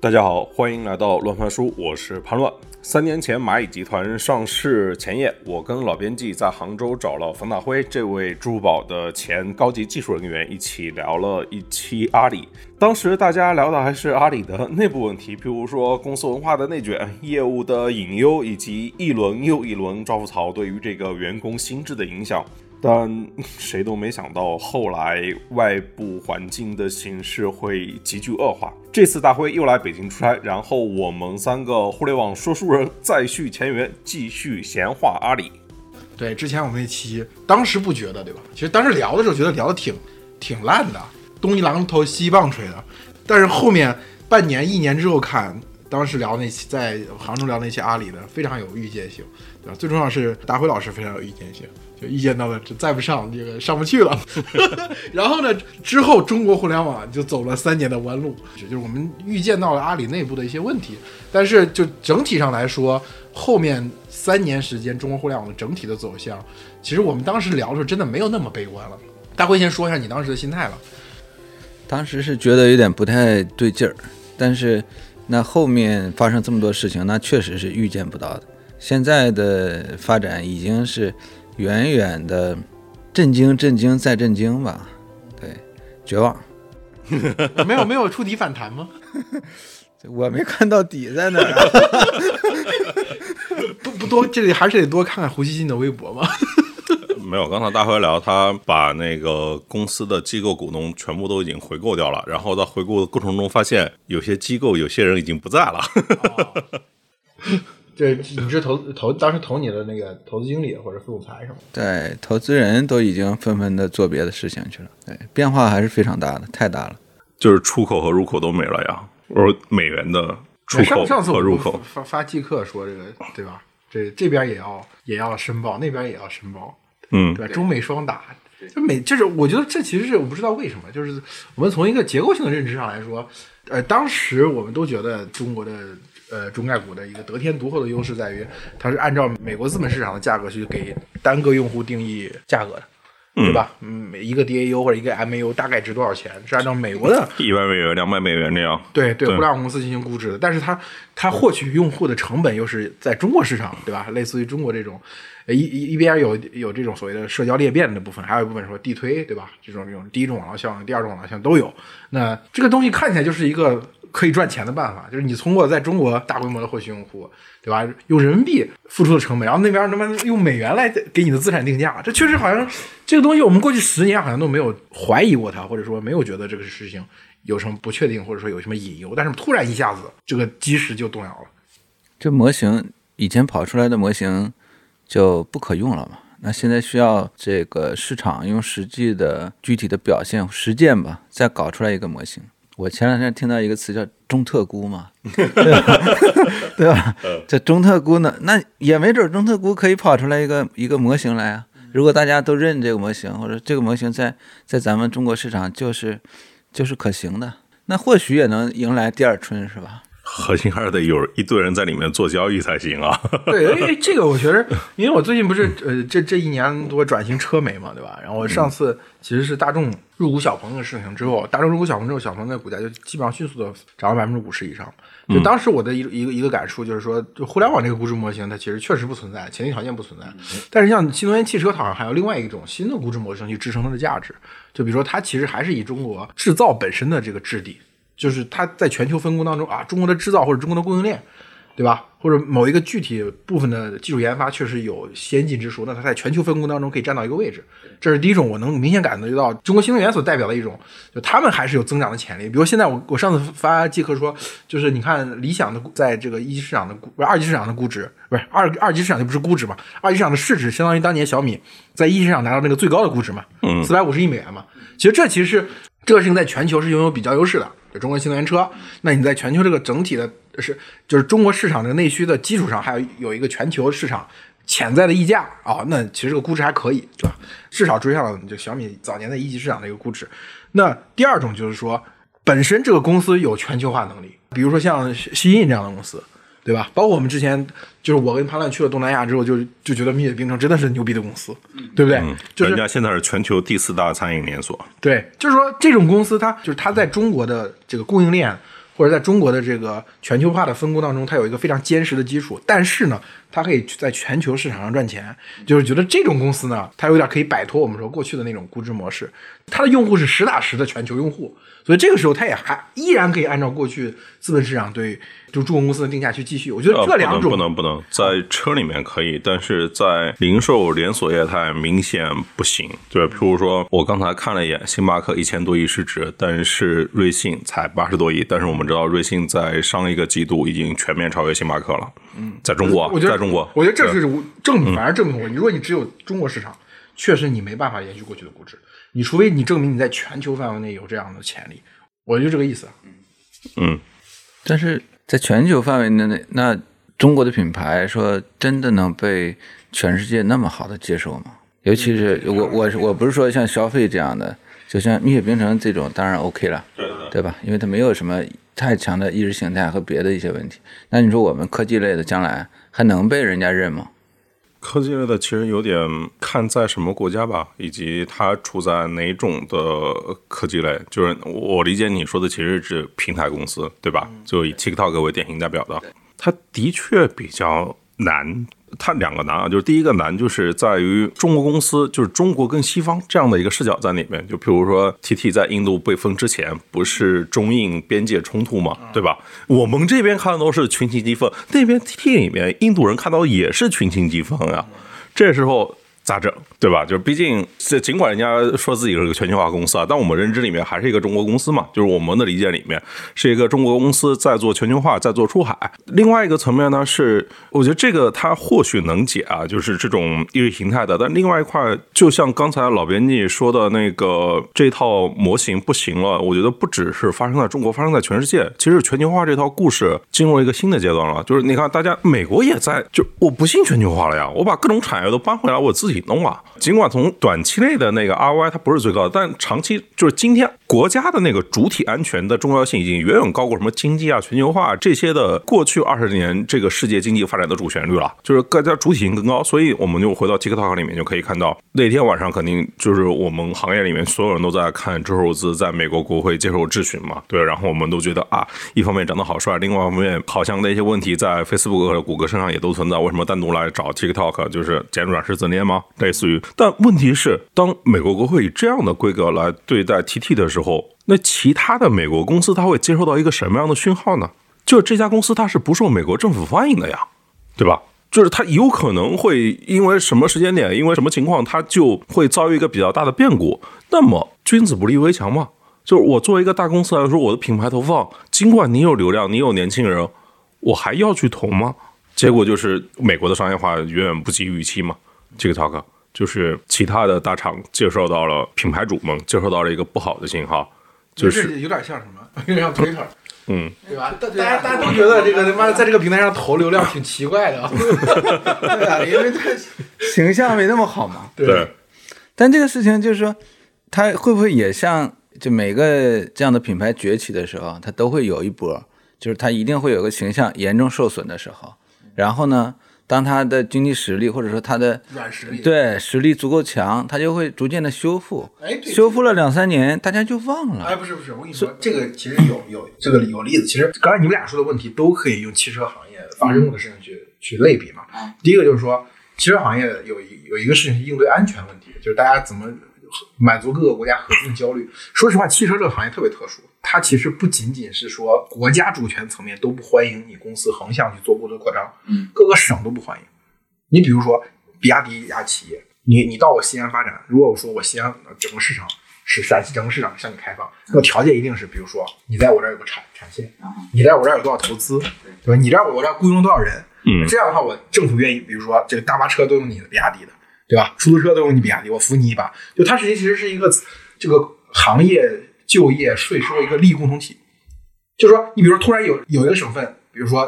大家好，欢迎来到乱翻书，我是潘乱。三年前蚂蚁集团上市前夜，我跟老编辑在杭州找了冯大辉这位珠宝的前高级技术人员，一起聊了一期阿里。当时大家聊的还是阿里的内部问题，譬如说公司文化的内卷、业务的隐忧，以及一轮又一轮招富槽对于这个员工心智的影响。但 谁都没想到，后来外部环境的形势会急剧恶化。这次大辉又来北京出差，然后我们三个互联网说书人 再续前缘，继续闲话阿里。对，之前我们那期当时不觉得，对吧？其实当时聊的时候觉得聊的挺挺烂的，东一榔头西一棒槌的。但是后面半年、一年之后看，当时聊那期在杭州聊那期阿里的，非常有预见性，对吧？最重要是大辉老师非常有预见性。就意见到了，这再不上这个上不去了。然后呢，之后中国互联网就走了三年的弯路，就是我们预见到了阿里内部的一些问题。但是就整体上来说，后面三年时间中国互联网的整体的走向，其实我们当时聊的时候真的没有那么悲观了。大辉先说一下你当时的心态吧。当时是觉得有点不太对劲儿，但是那后面发生这么多事情，那确实是预见不到的。现在的发展已经是。远远的震惊，震惊再震惊吧，对，绝望。没有没有触底反弹吗？我没看到底在哪儿。不不多，这里还是得多看看胡锡进的微博嘛。没有，刚才大辉聊，他把那个公司的机构股东全部都已经回购掉了，然后在回购的过程中发现，有些机构有些人已经不在了。这你是投投当时投你的那个投资经理或者副总裁是吗？对，投资人都已经纷纷的做别的事情去了。对，变化还是非常大的，太大了。就是出口和入口都没了呀。我说美元的出口和入口发发即刻说这个对吧？这这边也要也要申报，那边也要申报，嗯，对吧？中美双打，就美就是我觉得这其实是我不知道为什么，就是我们从一个结构性的认知上来说，呃，当时我们都觉得中国的。呃，中概股的一个得天独厚的优势在于，它是按照美国资本市场的价格去给单个用户定义价格的，对吧？嗯，每一个 DAU 或者一个 MAU 大概值多少钱，是按照美国的 一百美元、两百美元这样。对对，互联网公司进行估值的，但是它它获取用户的成本又是在中国市场，对吧？类似于中国这种，一一一边有有这种所谓的社交裂变的部分，还有一部分说地推，对吧？这种这种第一种网络效应、第二种网络效应都有。那这个东西看起来就是一个。可以赚钱的办法，就是你通过在中国大规模的获取用户，对吧？用人民币付出的成本，然后那边他妈用美元来给你的资产定价，这确实好像这个东西，我们过去十年好像都没有怀疑过它，或者说没有觉得这个事情有什么不确定，或者说有什么隐忧。但是突然一下子，这个基石就动摇了。这模型以前跑出来的模型就不可用了嘛？那现在需要这个市场用实际的具体的表现实践吧，再搞出来一个模型。我前两天听到一个词叫“中特估”嘛，对吧？这中特估呢，那也没准中特估可以跑出来一个一个模型来啊。如果大家都认这个模型，或者这个模型在在咱们中国市场就是就是可行的，那或许也能迎来第二春，是吧？核心还是得有一堆人在里面做交易才行啊。对，因为这个我觉得，因为我最近不是呃这这一年多转型车媒嘛，对吧？然后我上次其实是大众入股小鹏的事情之后，大众入股小鹏之后，小鹏的股价就基本上迅速的涨了百分之五十以上。就当时我的一一个一个感触就是说，就互联网这个估值模型它其实确实不存在，前提条件不存在。但是像新能源汽车，好像还有另外一种新的估值模型去支撑它的价值。就比如说，它其实还是以中国制造本身的这个质地。就是它在全球分工当中啊，中国的制造或者中国的供应链，对吧？或者某一个具体部分的技术研发确实有先进之处，那它在全球分工当中可以占到一个位置。这是第一种，我能明显感觉到中国新能源所代表的一种，就他们还是有增长的潜力。比如现在我我上次发即刻说，就是你看理想的在这个一级市场的估不是二级市场的估值，不是二二级市场就不是估值嘛？二级市场的市值相当于当年小米在一级市场拿到那个最高的估值嘛？嗯，四百五十亿美元嘛。其实这其实是这个事情在全球是拥有比较优势的。就中国新能源车，那你在全球这个整体的是就是中国市场这个内需的基础上，还有有一个全球市场潜在的溢价啊，那其实这个估值还可以，对吧？至少追上了就小米早年的一级市场的一个估值。那第二种就是说，本身这个公司有全球化能力，比如说像西印这样的公司。对吧？包括我们之前，就是我跟潘乱去了东南亚之后，就就觉得蜜雪冰城真的是牛逼的公司，对不对？就是人家现在是全球第四大餐饮连锁。对，就是说这种公司，它就是它在中国的这个供应链或者在中国的这个全球化的分工当中，它有一个非常坚实的基础，但是呢，它可以在全球市场上赚钱，就是觉得这种公司呢，它有点可以摆脱我们说过去的那种估值模式，它的用户是实打实的全球用户，所以这个时候它也还依然可以按照过去资本市场对就中国公司的定价去继续。我觉得呃这两种不能不能不能，在车里面可以，但是在零售连锁业态明显不行。对，譬如说我刚才看了一眼，星巴克一千多亿市值，但是瑞幸才八十多亿，但是我们知道瑞幸在上一个季度已经全面超越星巴克了。嗯，在中国啊，我觉得在中国，我觉得这对。是证明，反而证明我，如果你只有中国市场，确实你没办法延续过去的估值，你除非你证明你在全球范围内有这样的潜力，我就这个意思。啊。嗯，但是在全球范围内，那中国的品牌说真的能被全世界那么好的接受吗？尤其是我我我不是说像消费这样的，就像蜜雪冰城这种，当然 OK 了，对吧？因为它没有什么太强的意识形态和别的一些问题。那你说我们科技类的将来还能被人家认吗？科技类的其实有点看在什么国家吧，以及它处在哪种的科技类。就是我理解你说的其实是平台公司，对吧？就以 TikTok 为典型代表的，它的确比较难。它两个难啊，就是第一个难就是在于中国公司，就是中国跟西方这样的一个视角在里面。就譬如说 TT 在印度被封之前，不是中印边界冲突嘛，对吧？我们这边看的都是群情激愤，那边 TT 里面印度人看到也是群情激愤啊。这时候咋整，对吧？就是毕竟这尽管人家说自己是个全球化公司啊，但我们认知里面还是一个中国公司嘛，就是我们的理解里面是一个中国公司在做全球化，在做出海。另外一个层面呢是，我觉得这个它或许能解啊，就是这种意识形态的，但另外一块，就像刚才老编辑说的那个这套模型不行了，我觉得不只是发生在中国，发生在全世界。其实全球化这套故事进入一个新的阶段了，就是你看，大家美国也在，就我不信全球化了呀，我把各种产业都搬回来，我自己弄啊。尽管从短期内的那个 ROI 它不是最高的，但长期就是今天国家的那个主体安全的重要性已经远远高过什么经济啊、全球化、这些的过去二十年这个世界经济发展的主旋律了，就是各家主体性更高。所以我们就回到 TikTok 里面就可以看到，那天晚上肯定就是我们行业里面所有人都在看周受资在美国国会接受质询嘛，对，然后我们都觉得啊，一方面长得好帅，另外一方面好像那些问题在 Facebook 和谷歌身上也都存在，为什么单独来找 TikTok 就是简转是自恋吗？类似于，但问题是，当美国国会以这样的规格来对待 TT 的时候，那其他的美国公司它会接收到一个什么样的讯号呢？就是这家公司它是不受美国政府欢迎的呀，对吧？就是它有可能会因为什么时间点，因为什么情况，它就会遭遇一个比较大的变故。那么君子不立危墙嘛，就是我作为一个大公司来说，我的品牌投放，尽管你有流量，你有年轻人，我还要去投吗？结果就是美国的商业化远远不及预期嘛。TikTok 就是其他的大厂接受到了品牌主们接受到了一个不好的信号，就是有点像什么？有点像 Twitter，嗯，对吧？大大家大家都觉得这个他妈的在这个平台上投流量挺奇怪的，对啊，因为它形象没那么好嘛。对，但这个事情就是说，它会不会也像就每个这样的品牌崛起的时候，它都会有一波，就是它一定会有个形象严重受损的时候，然后呢，当他的经济实力或者说他的软实力。对实力足够强，他就会逐渐的修复，哎，对修复了两三年，大家就忘了。哎，不是不是，我跟你说，这个其实有有这个有例子。其实刚才你们俩说的问题都可以用汽车行业发生过的事情去、去类比嘛。第一个就是说，汽车行业有一有一个事情是应对安全问题，就是大家怎么满足各个国家核心的焦虑。说实话，汽车这个行业特别特殊，它其实不仅仅是说国家主权层面都不欢迎你公司横向去做过多扩张，嗯，各个省都不欢迎。你比如说比亚迪一家企业，你你到我西安发展，如果我说我西安呃整个市场是陕西整个市场向你开放，那条件一定是，比如说你在我这儿有个产产线，你在我这儿有多少投资，对吧？你这儿我这儿雇佣多少人，嗯这样的话，我政府愿意，比如说这个大巴车都用你的比亚迪的，对吧？出租车都用你比亚迪，我扶你一把。就它实际其实是一个这个行业就业税收一个利益共同体。就是说，你比如说突然有有一个省份，比如说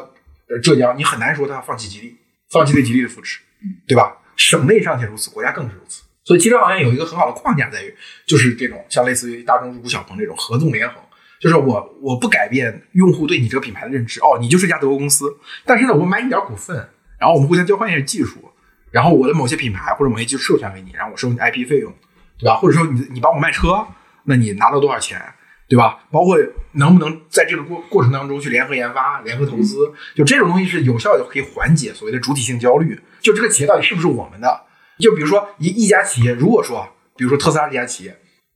呃浙江，你很难说它放弃吉利，放弃对吉利的扶持，对吧？省内尚且如此，国家更是如此。所以汽车行业有一个很好的框架在于，就是这种像类似于大众入股小鹏这种合纵连横，就是我我不改变用户对你这个品牌的认知，哦，你就是一家德国公司，但是呢，我买你点股份，然后我们互相交换一下技术，然后我的某些品牌或者某些技术授权给你，然后我收你 IP 费用，对吧？或者说你你帮我卖车，那你拿到多少钱？对吧？包括能不能在这个过过程当中去联合研发、联合投资，就这种东西是有效的可以缓解所谓的主体性焦虑。就这个企业到底是不是我们的？就比如说一一家企业，如果说，比如说特斯拉这家企业，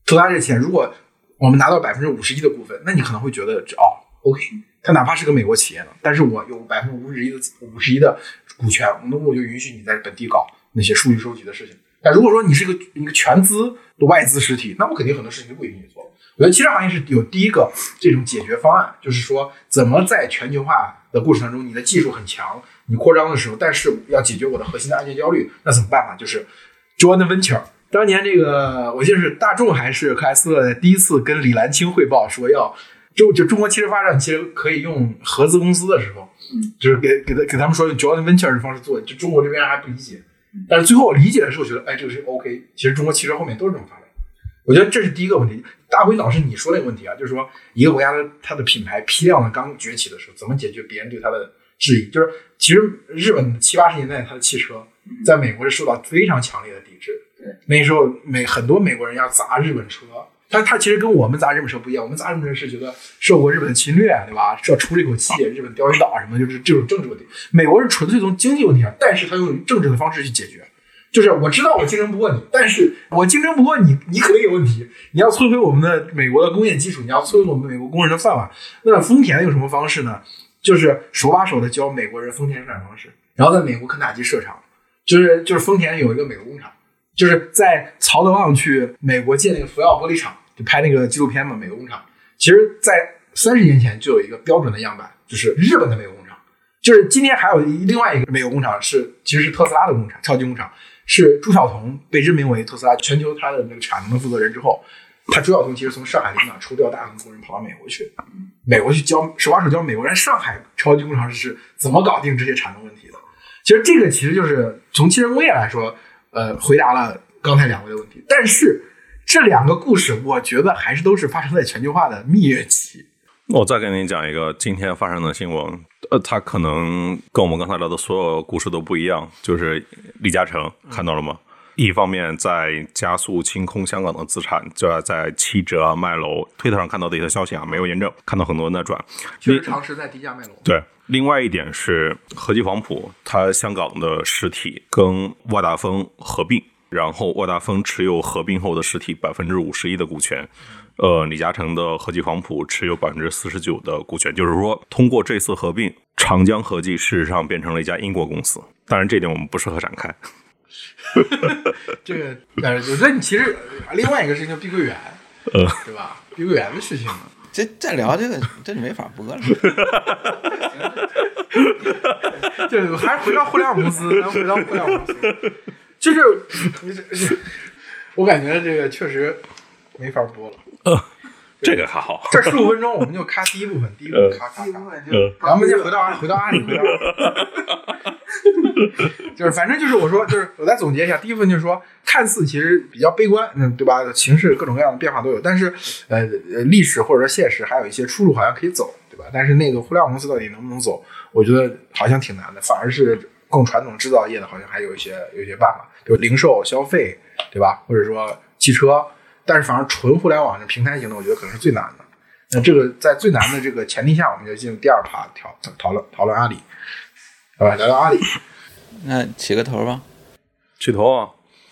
特斯拉这企业，如果我们拿到百分之五十一的股份，那你可能会觉得哦，OK，它哪怕是个美国企业呢，但是我有百分之五十一的五十一的股权，那我就允许你在本地搞那些数据收集的事情。但如果说你是一个一个全资的外资实体，那我肯定很多事情就不允许你做。我觉得汽车行业是有第一个这种解决方案，就是说怎么在全球化的过程当中，你的技术很强，你扩张的时候，但是要解决我的核心的安全焦虑，那怎么办呢？就是 joint venture。当年这个我记得是大众还是克莱斯勒第一次跟李兰清汇报说要就就中国汽车发展其实可以用合资公司的时候，就是给给他给他们说用 joint venture 的方式做，就中国这边还不理解。但是最后我理解的时候，觉得哎，这个是 OK。其实中国汽车后面都是这么发展。我觉得这是第一个问题。大辉老师你说那个问题啊，就是说一个国家的它的品牌批量的刚崛起的时候，怎么解决别人对它的质疑？就是其实日本七八十年代它的汽车在美国是受到非常强烈的抵制。对，那时候美很多美国人要砸日本车，但他其实跟我们砸日本车不一样。我们砸日本车是觉得受过日本侵略，对吧？是要出这口气，日本钓鱼岛什么，就是这种政治问题。美国是纯粹从经济问题上，但是他用政治的方式去解决。就是我知道我竞争不过你，但是我竞争不过你，你肯定有问题。你要摧毁我们的美国的工业基础，你要摧毁我们美国工人的饭碗。那丰田用什么方式呢？就是手把手的教美国人丰田生产方式，然后在美国肯塔基设厂。就是就是丰田有一个美国工厂，就是在曹德旺去美国建那个福耀玻璃厂，就拍那个纪录片嘛，美国工厂。其实，在三十年前就有一个标准的样板，就是日本的美国工厂。就是今天还有另外一个美国工厂是，其实是特斯拉的工厂，超级工厂。是朱晓彤被任命为特斯拉全球它的那个产能的负责人之后，他朱晓彤其实从上海工厂抽调大量工人跑到美国去，美国去教手把手教美国人上海超级工厂是怎么搞定这些产能问题的。其实这个其实就是从汽车工业来说，呃，回答了刚才两位的问题。但是这两个故事，我觉得还是都是发生在全球化的蜜月期。那我再给你讲一个今天发生的新闻，呃，它可能跟我们刚才聊的所有故事都不一样。就是李嘉诚看到了吗？一方面在加速清空香港的资产，就要在七折啊卖楼。推特上看到的一些消息啊，没有验证，看到很多人在转，确实尝试在低价卖楼。对，另外一点是和记黄埔，它香港的实体跟万达丰合并，然后沃达丰持有合并后的实体百分之五十一的股权。呃，李嘉诚的和记黄埔持有百分之四十九的股权，就是说，通过这次合并，长江合记事实上变成了一家英国公司。当然，这点我们不适合展开。这个，但是我觉得你其实另外一个事情，碧桂园，呃，对吧？碧桂园的事情呢，这再聊这个，这就没法播了。就是还是回到互联网公司，咱回到互联网公司，就是 我感觉这个确实没法播了。这个还好。这十五分钟我们就咔第一部分，第一部分咔咔咔，然后我们就回到阿回到阿里，回到就是反正就是我说就是我再总结一下，第一部分就是说，看似其实比较悲观，嗯，对吧？形势各种各样的变化都有，但是呃呃，历史或者说现实还有一些出路好像可以走，对吧？但是那个互联网公司到底能不能走，我觉得好像挺难的，反而是更传统制造业的，好像还有一些有一些办法，比如零售消费，对吧？或者说汽车。但是，反而纯互联网的平台型的，我觉得可能是最难的。那这个在最难的这个前提下，我们就进入第二趴讨讨论讨论阿里，好吧？聊聊阿里。那起个头吧。起头啊！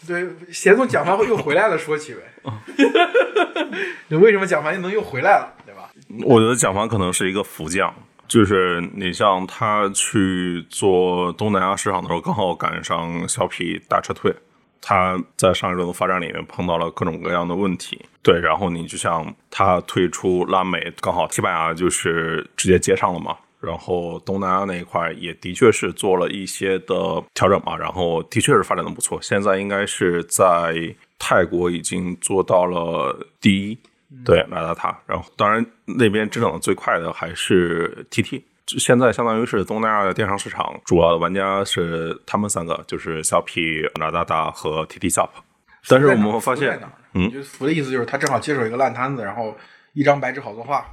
对，先从蒋凡又回来了说起呗。你为什么蒋凡又能又回来了，对吧？我觉得蒋凡可能是一个福将，就是你像他去做东南亚市场的时候，刚好赶上小米大撤退。他在上一轮的发展里面碰到了各种各样的问题，对，然后你就像他退出拉美，刚好西班牙就是直接接上了嘛，然后东南亚那一块也的确是做了一些的调整嘛，然后的确是发展的不错，现在应该是在泰国已经做到了第一，对，来达塔，然后当然那边增长的最快的还是 TT。现在相当于是东南亚的电商市场主要的玩家是他们三个，就是小 P、拉达达和 TT Shop。但是我们会发现，嗯，就福的意思就是他正好接手一个烂摊子，然后一张白纸好作画。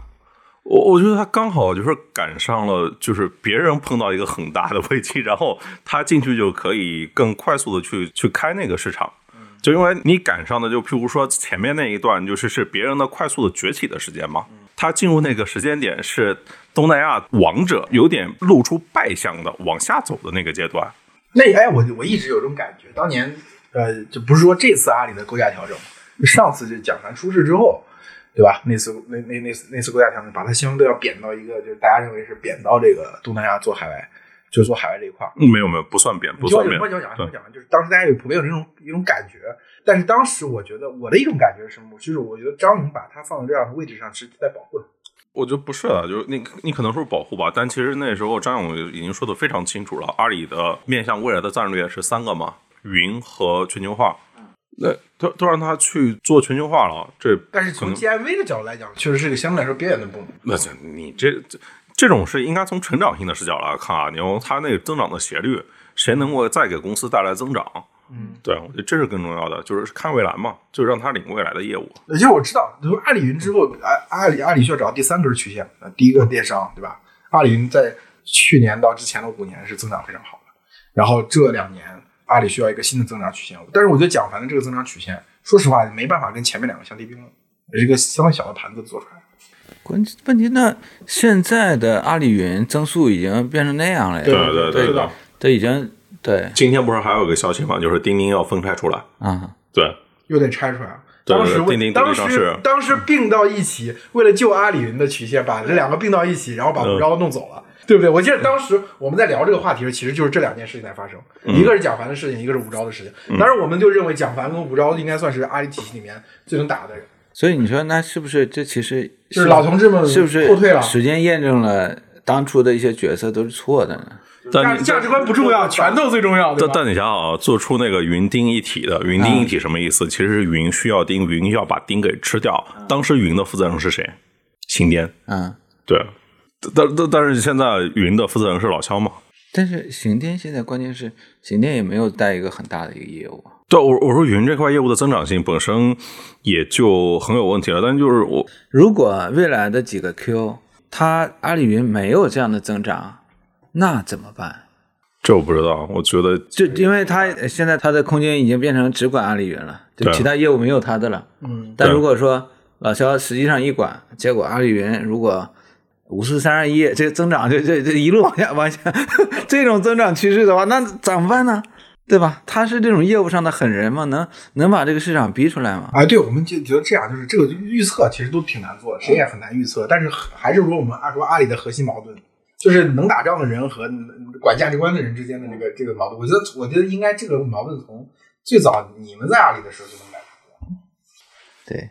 我我觉得他刚好就是赶上了，就是别人碰到一个很大的危机，然后他进去就可以更快速的去去开那个市场。就因为你赶上的，就譬如说前面那一段，就是是别人的快速的崛起的时间嘛。他进入那个时间点是东南亚王者有点露出败相的往下走的那个阶段。那哎，我我一直有种感觉，当年呃，就不是说这次阿里的构架调整，上次就蒋凡出事之后，对吧？那次那那那次那次构架调整，把它相对要贬到一个，就是大家认为是贬到这个东南亚做海外，就是说海外这一块儿。嗯没有没有，不算贬，不算贬我讲，。我讲，完讲，就是当时大家有普遍有这种一种感觉，但是当时我觉得我的一种感觉是什么？就是我觉得张勇把他放到这样的位置上是在保护他。我觉得不是啊，就是你你可能说保护吧，但其实那时候张勇已经说的非常清楚了，阿里的面向未来的战略是三个嘛，云和全球化。那都都让他去做全球化了，这但是从 GMV 的角度来讲，确实是一个相对来说边缘的部门。那这你这这这种是应该从成长性的视角来看啊，你用它那个增长的斜率，谁能够再给公司带来增长？嗯，对，我觉得这是更重要的，就是看未来嘛，就让他领未来的业务。其实我知道，就是阿里云之后，阿阿里阿里需要找到第三根曲线，呃，第一个电商，对吧？阿里云在去年到之前的五年是增长非常好的，然后这两年阿里需要一个新的增长曲线，但是我觉得蒋凡的这个增长曲线，说实话没办法跟前面两个相提并论，也是一个相当小的盘子做出来的。关问题那现在的阿里云增速已经变成那样了呀，对对对对已经对今天不是还有个消息吗？就是钉钉要分拆出来。啊，对，又得拆出来。对当时钉钉当时独立上市当时并到一起，为了救阿里云的曲线，把这两个并到一起，然后把嗯吴钊弄走了，对不对？我记得当时我们在聊这个话题时，其实就是这两件事情在发生，嗯一个是蒋凡的事情，一个是吴钊的事情。当时我们就认为蒋凡跟吴钊应该算是阿里体系里面最能打的人，所以你说那是不是这其实就是老同志们是不是后退了时间验证了当初的一些决策都是错的呢？价但你价值观不重要，拳头最重要，但但你想想啊，做出那个云钉一体的云钉一体什么意思？其实是云需要钉，云要把钉给吃掉。当时云的负责人是谁？新滇。嗯，对，但但但是现在云的负责人是老肖嘛？但是行电现在关键是行电也没有带一个很大的一个业务啊，对，我我说云这块业务的增长性本身也就很有问题了。但就是我如果未来的几个 Q，它阿里云没有这样的增长，那怎么办？这我不知道，我觉得就因为它呃现在它的空间已经变成只管阿里云了，就其他业务没有它的了。嗯，但如果说老肖实际上一管，结果阿里云如果五四三二一这个增长就这这一路往下往下 这种增长趋势的话，那怎么办呢？对吧？他是这种业务上的狠人吗？能能把这个市场逼出来吗？啊，对，我们就觉得这样，就是这个预测其实都挺难做，谁也很难预测。但是还是说我们按说阿里的核心矛盾，就是能打仗的人和管价值观的人之间的这个这个矛盾。我觉得，我觉得应该这个矛盾从最早你们在阿里的时候就能感觉到。对，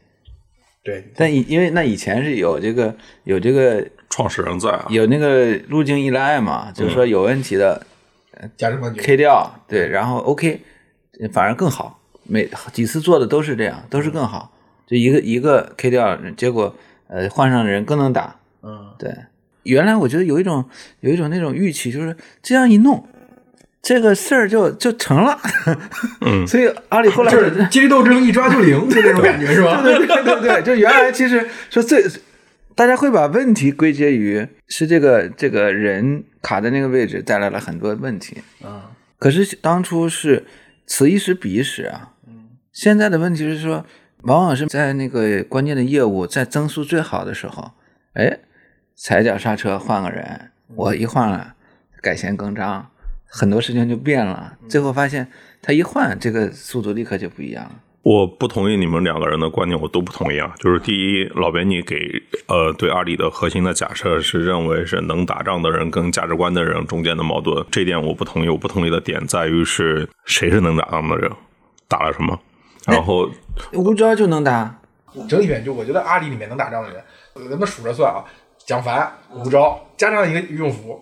对，但以因为那以前是有这个有这个创始人在啊，有那个路径依赖嘛，就是说有问题的 K 掉，对，然后 OK，反而更好，每几次做的都是这样，都是更好，就一个一个 K 掉，结果呃换上的人更能打，嗯，对，原来我觉得有一种有一种那种预期，就是这样一弄，这个事儿就就成了，嗯。所以阿里后来就是阶级斗争一抓就灵，就这种感觉是吧？对对对对对，就原来其实说最，大家会把问题归结于是这个这个人卡在那个位置带来了很多问题，嗯，可是当初是此一时彼一时啊，现在的问题是说，往往是在那个关键的业务在增速最好的时候，哎，踩脚刹车换个人，我一换了，改弦更张，很多事情就变了，最后发现他一换，这个速度立刻就不一样了。我不同意你们两个人的观点，我都不同意啊。就是第一，老编你给呃对阿里的核心的假设是认为是能打仗的人跟价值观的人中间的矛盾，这一点我不同意。我不同意的点在于是谁是能打仗的人，打了什么，然后吴钊就能打，整体面就我觉得阿里里面能打仗的人，咱们数着算啊，蒋凡、吴钊加上一个俞永福，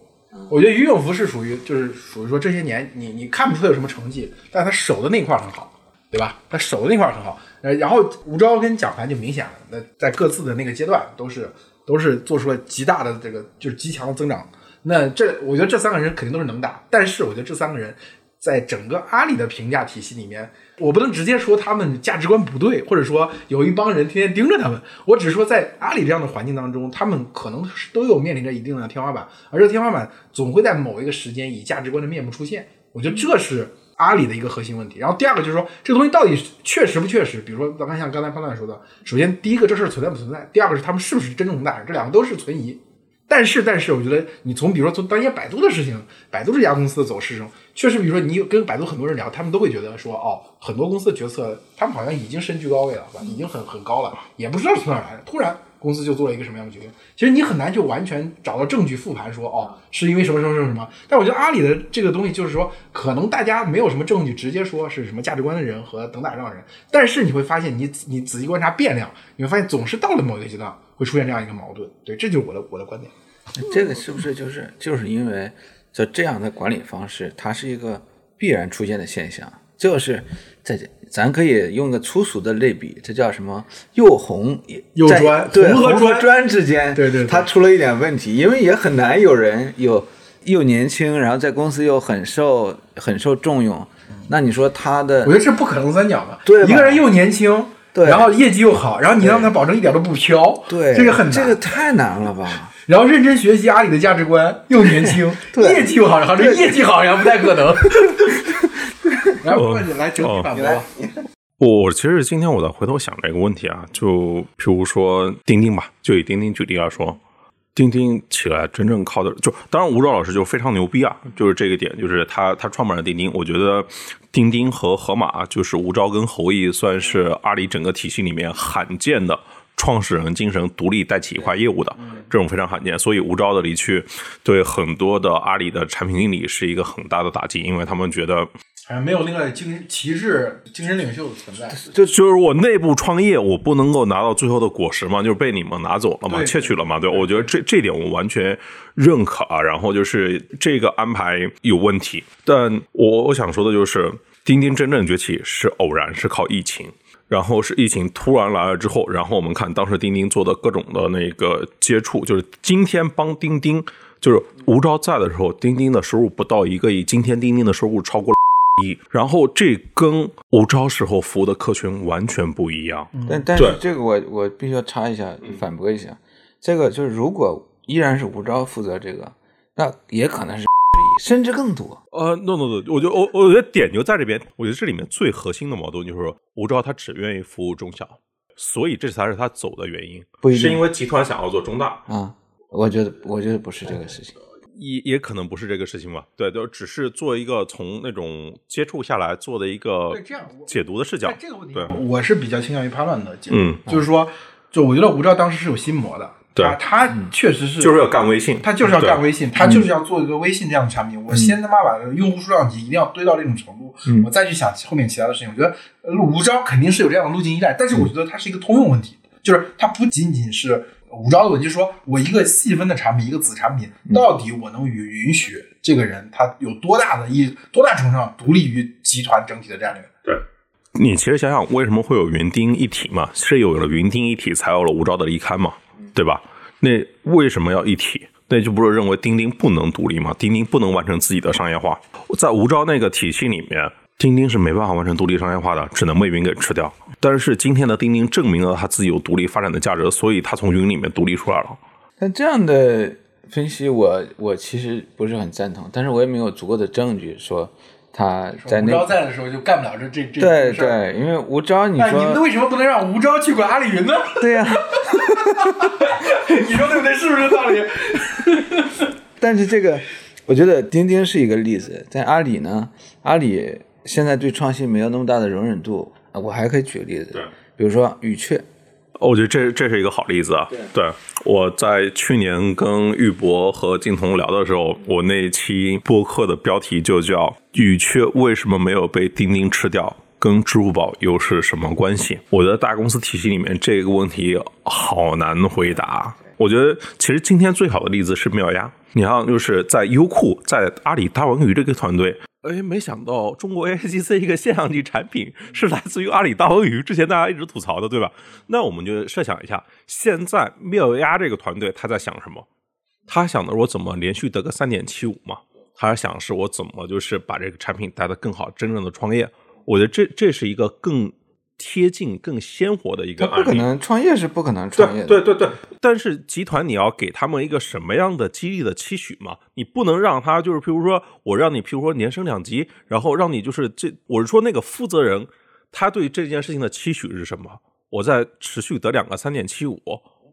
我觉得俞永福是属于就是属于说这些年你你看不出他有什么成绩，但他守的那块很好，对吧？他守的那块很好，呃，然后吴钊跟蒋凡就明显了，那在各自的那个阶段都是都是做出了极大的这个就是极强的增长。那这我觉得这三个人肯定都是能打，但是我觉得这三个人在整个阿里的评价体系里面，我不能直接说他们价值观不对，或者说有一帮人天天盯着他们。我只是说，在阿里这样的环境当中，他们可能是都有面临着一定的天花板，而这个天花板总会在某一个时间以价值观的面目出现。我觉得这是阿里的一个核心问题。然后第二个就是说，这个东西到底确实不确实？比如说，咱们像刚才潘乱说的，首先第一个这事儿存在不存在？第二个是他们是不是真正能打这两个都是存疑。但是，但是，我觉得你从比如说从当年百度的事情，百度这家公司的走势中，确实，比如说你跟百度很多人聊，他们都会觉得说，哦，很多公司的决策，他们好像已经身居高位了，已经很很高了，也不知道从哪来的，突然公司就做了一个什么样的决定。其实你很难就完全找到证据复盘说，哦，是因为什么什么什么什么。但我觉得阿里的这个东西就是说，可能大家没有什么证据直接说是什么价值观的人和等打仗的人，但是你会发现，你你仔细观察变量，你会发现总是到了某一个阶段会出现这样一个矛盾。对，这就是我的我的观点。这个是不是就是就是因为就这样的管理方式，它是一个必然出现的现象？就是在咱可以用个粗俗的类比，这叫什么？又红又专对红和专专之间，对对对它出了一点问题，因为也很难有人有又年轻，然后在公司又很受很受重用。那你说他的我觉得这不可能三角的，对吧一个人又年轻，对然后业绩又好，然后你让他保证一点都不飘，对这个很难。这个太难了吧？然后认真学习阿里的价值观，又年轻，对业绩又好，然后这业绩好像不太可能。来，哦我你来整体反驳。我其实今天我在回头想这个问题啊，就比如说钉钉吧，就以钉钉举例来说，钉钉起来真正靠的，就当然吴钊老师就非常牛逼啊，就是这个点，就是他他创办了钉钉，我觉得钉钉和盒马就是吴钊跟侯毅算是阿里整个体系里面罕见的。创始人精神独立带起一块业务的，这种非常罕见，所以吴钊的离去对很多的阿里的产品经理是一个很大的打击，因为他们觉得好像没有另外精旗帜、精神领袖的存在。就就是我内部创业，我不能够拿到最后的果实嘛，就是被你们拿走了嘛，窃取了嘛，对，我觉得这这点我完全认可啊。然后就是这个安排有问题，但我我想说的就是，钉钉真正崛起是偶然，是靠疫情。然后是疫情突然来了之后，然后我们看当时钉钉做的各种的那个接触，就是今天帮钉钉，就是吴钊在的时候，钉钉的收入不到一个亿，今天钉钉的收入超过了亿，然后这跟吴钊时候服务的客群完全不一样。但但是这个我我必须要插一下，反驳一下，这个就是如果依然是吴钊负责这个，那也可能是甚至更多。呃，no no no，我觉得我我觉得点就在这边，我觉得这里面最核心的矛盾就是说，吴钊他只愿意服务中小，所以这才是他走的原因，不一定是因为集团想要做中大，啊，我觉得我觉得不是这个事情。也也可能不是这个事情吧，对，就只是做一个从那种接触下来做的一个这样解读的视角在，这个问题对，我是比较倾向于判断的解读，嗯就是说，就我觉得吴钊当时是有心魔的，对他他确实是就是要干微信，他就是要干微信，他就是要做一个微信这样的产品。我先他妈把用户数量级一定要堆到这种程度，我再去想后面其他的事情。我觉得呃吴钊肯定是有这样的路径依赖，但是我觉得它是一个通用问题，就是它不仅仅是吴钊的问题，就是说我一个细分的产品，一个子产品，到底我能允允许这个人他有多大的一多大程度上独立于集团整体的战略？对你其实想想，为什么会有云钉一体嘛？是有了云钉一体，才有了吴钊的离开嘛，对吧？那为什么要一体？那就不是认为钉钉不能独立吗？钉钉不能完成自己的商业化，在吴钊那个体系里面，钉钉是没办法完成独立商业化的，只能被云给吃掉。但是今天的钉钉证明了它自己有独立发展的价值，所以它从云里面独立出来了。但这样的分析我，我其实不是很赞同，但是我也没有足够的证据说他在吴那钊在的时候就干不了这这这对这事儿。对，因为吴钊你那你们说为什么不能让吴钊去管阿里云呢？对呀、你说对不对？是不是这道理？但是这个，我觉得钉钉是一个例子，在阿里呢，阿里现在对创新没有那么大的容忍度。啊我还可以举个例子，比如说语雀，我觉得这这是一个好例子啊。对，我在去年跟玉博和金童聊的时候，我那期播客的标题就叫“语雀为什么没有被钉钉吃掉”。跟支付宝又是什么关系？我觉得大公司体系里面这个问题好难回答。我觉得其实今天最好的例子是妙鸭，你看就是在优酷，在阿里大文娱这个团队，哎，没想到中国 AIGC 一个现象级产品是来自于阿里大文娱，之前大家一直吐槽的，对吧？那我们就设想一下，现在妙鸭这个团队他在想什么？他想的是我怎么连续得个三点七五嘛？他想是我怎么就是把这个产品带得更好，真正的创业。我觉得这这是一个更贴近、更鲜活的一个他案例。不可能创业是不可能创业的，对对对对，但是集团你要给他们一个什么样的激励的期许嘛？你不能让他就是，譬如说我让你，譬如说年升两级，然后让你就是这，我是说那个负责人，他对这件事情的期许是什么？我再持续得两个三点七五，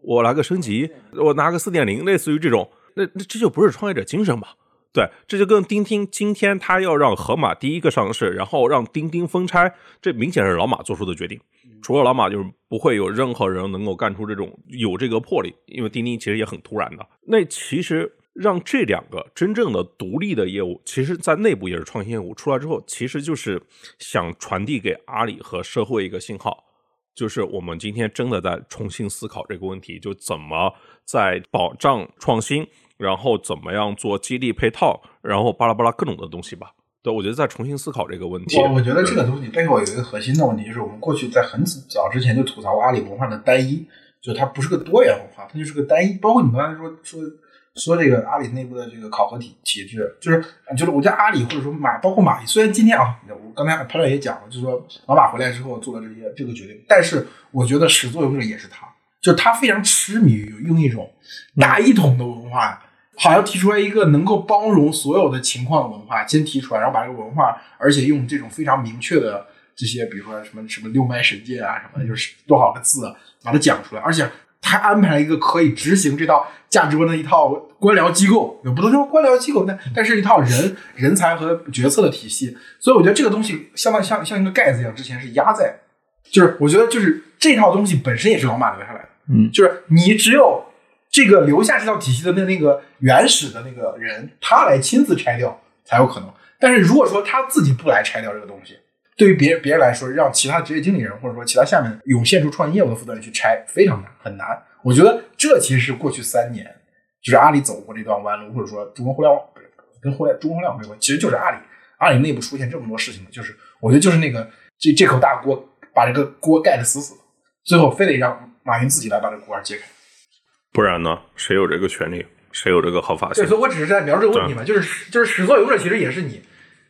我来个升级，我拿个四点零，类似于这种，那那这就不是创业者精神嘛？对，这就跟钉钉今天他要让盒马第一个上市，然后让钉钉分拆，这明显是老马做出的决定。除了老马，就是不会有任何人能够干出这种有这个魄力，因为钉钉其实也很突然的。那其实让这两个真正的独立的业务，其实在内部也是创新业务出来之后，其实就是想传递给阿里和社会一个信号，就是我们今天真的在重新思考这个问题，就怎么在保障创新，然后怎么样做激励配套，然后巴拉巴拉各种的东西吧。对，我觉得在重新思考这个问题。我我觉得这个东西背后有一个核心的问题，就是我们过去在很早之前就吐槽过阿里文化的单一，就它不是个多元文化，它就是个单一。包括你刚才说说说这个阿里内部的这个考核体体制，就是就是我觉得阿里或者说马，包括马，虽然今天啊，我刚才潘乱也讲了，就是说老马回来之后做了这些这个决定，但是我觉得始作俑者也是他，就他非常痴迷于用一种大一统的文化。好像提出来一个能够包容所有的情况的文化，先提出来，然后把这个文化，而且用这种非常明确的这些，比如说什么什么六脉神剑啊什么，就是多少个字把它讲出来，而且他安排了一个可以执行这套价值观的一套官僚机构，也不能说官僚机构，但但是一套人人才和决策的体系，所以我觉得这个东西相当像像一个盖子一样，之前是压在，就是我觉得就是这套东西本身也是老马留下来的，嗯就是你只有。这个留下这套体系的那那个原始的那个人，他来亲自拆掉才有可能。但是如果说他自己不来拆掉这个东西，对于别人别人来说，让其他职业经理人或者说其他下面涌现出创新业务的负责人去拆，非常难，很难。我觉得这其实是过去三年，就是阿里走过这段弯路，或者说中国互联网不是跟互联中国互联网没关系，其实就是阿里，阿里内部出现这么多事情，就是我觉得就是那个这这口大锅把这个锅盖的死死的，最后非得让马云自己来把这个锅盖揭开。不然呢？谁有这个权利？谁有这个合法性对，？所以我只是在描述这个问题嘛，就是就是始作俑者其实也是你，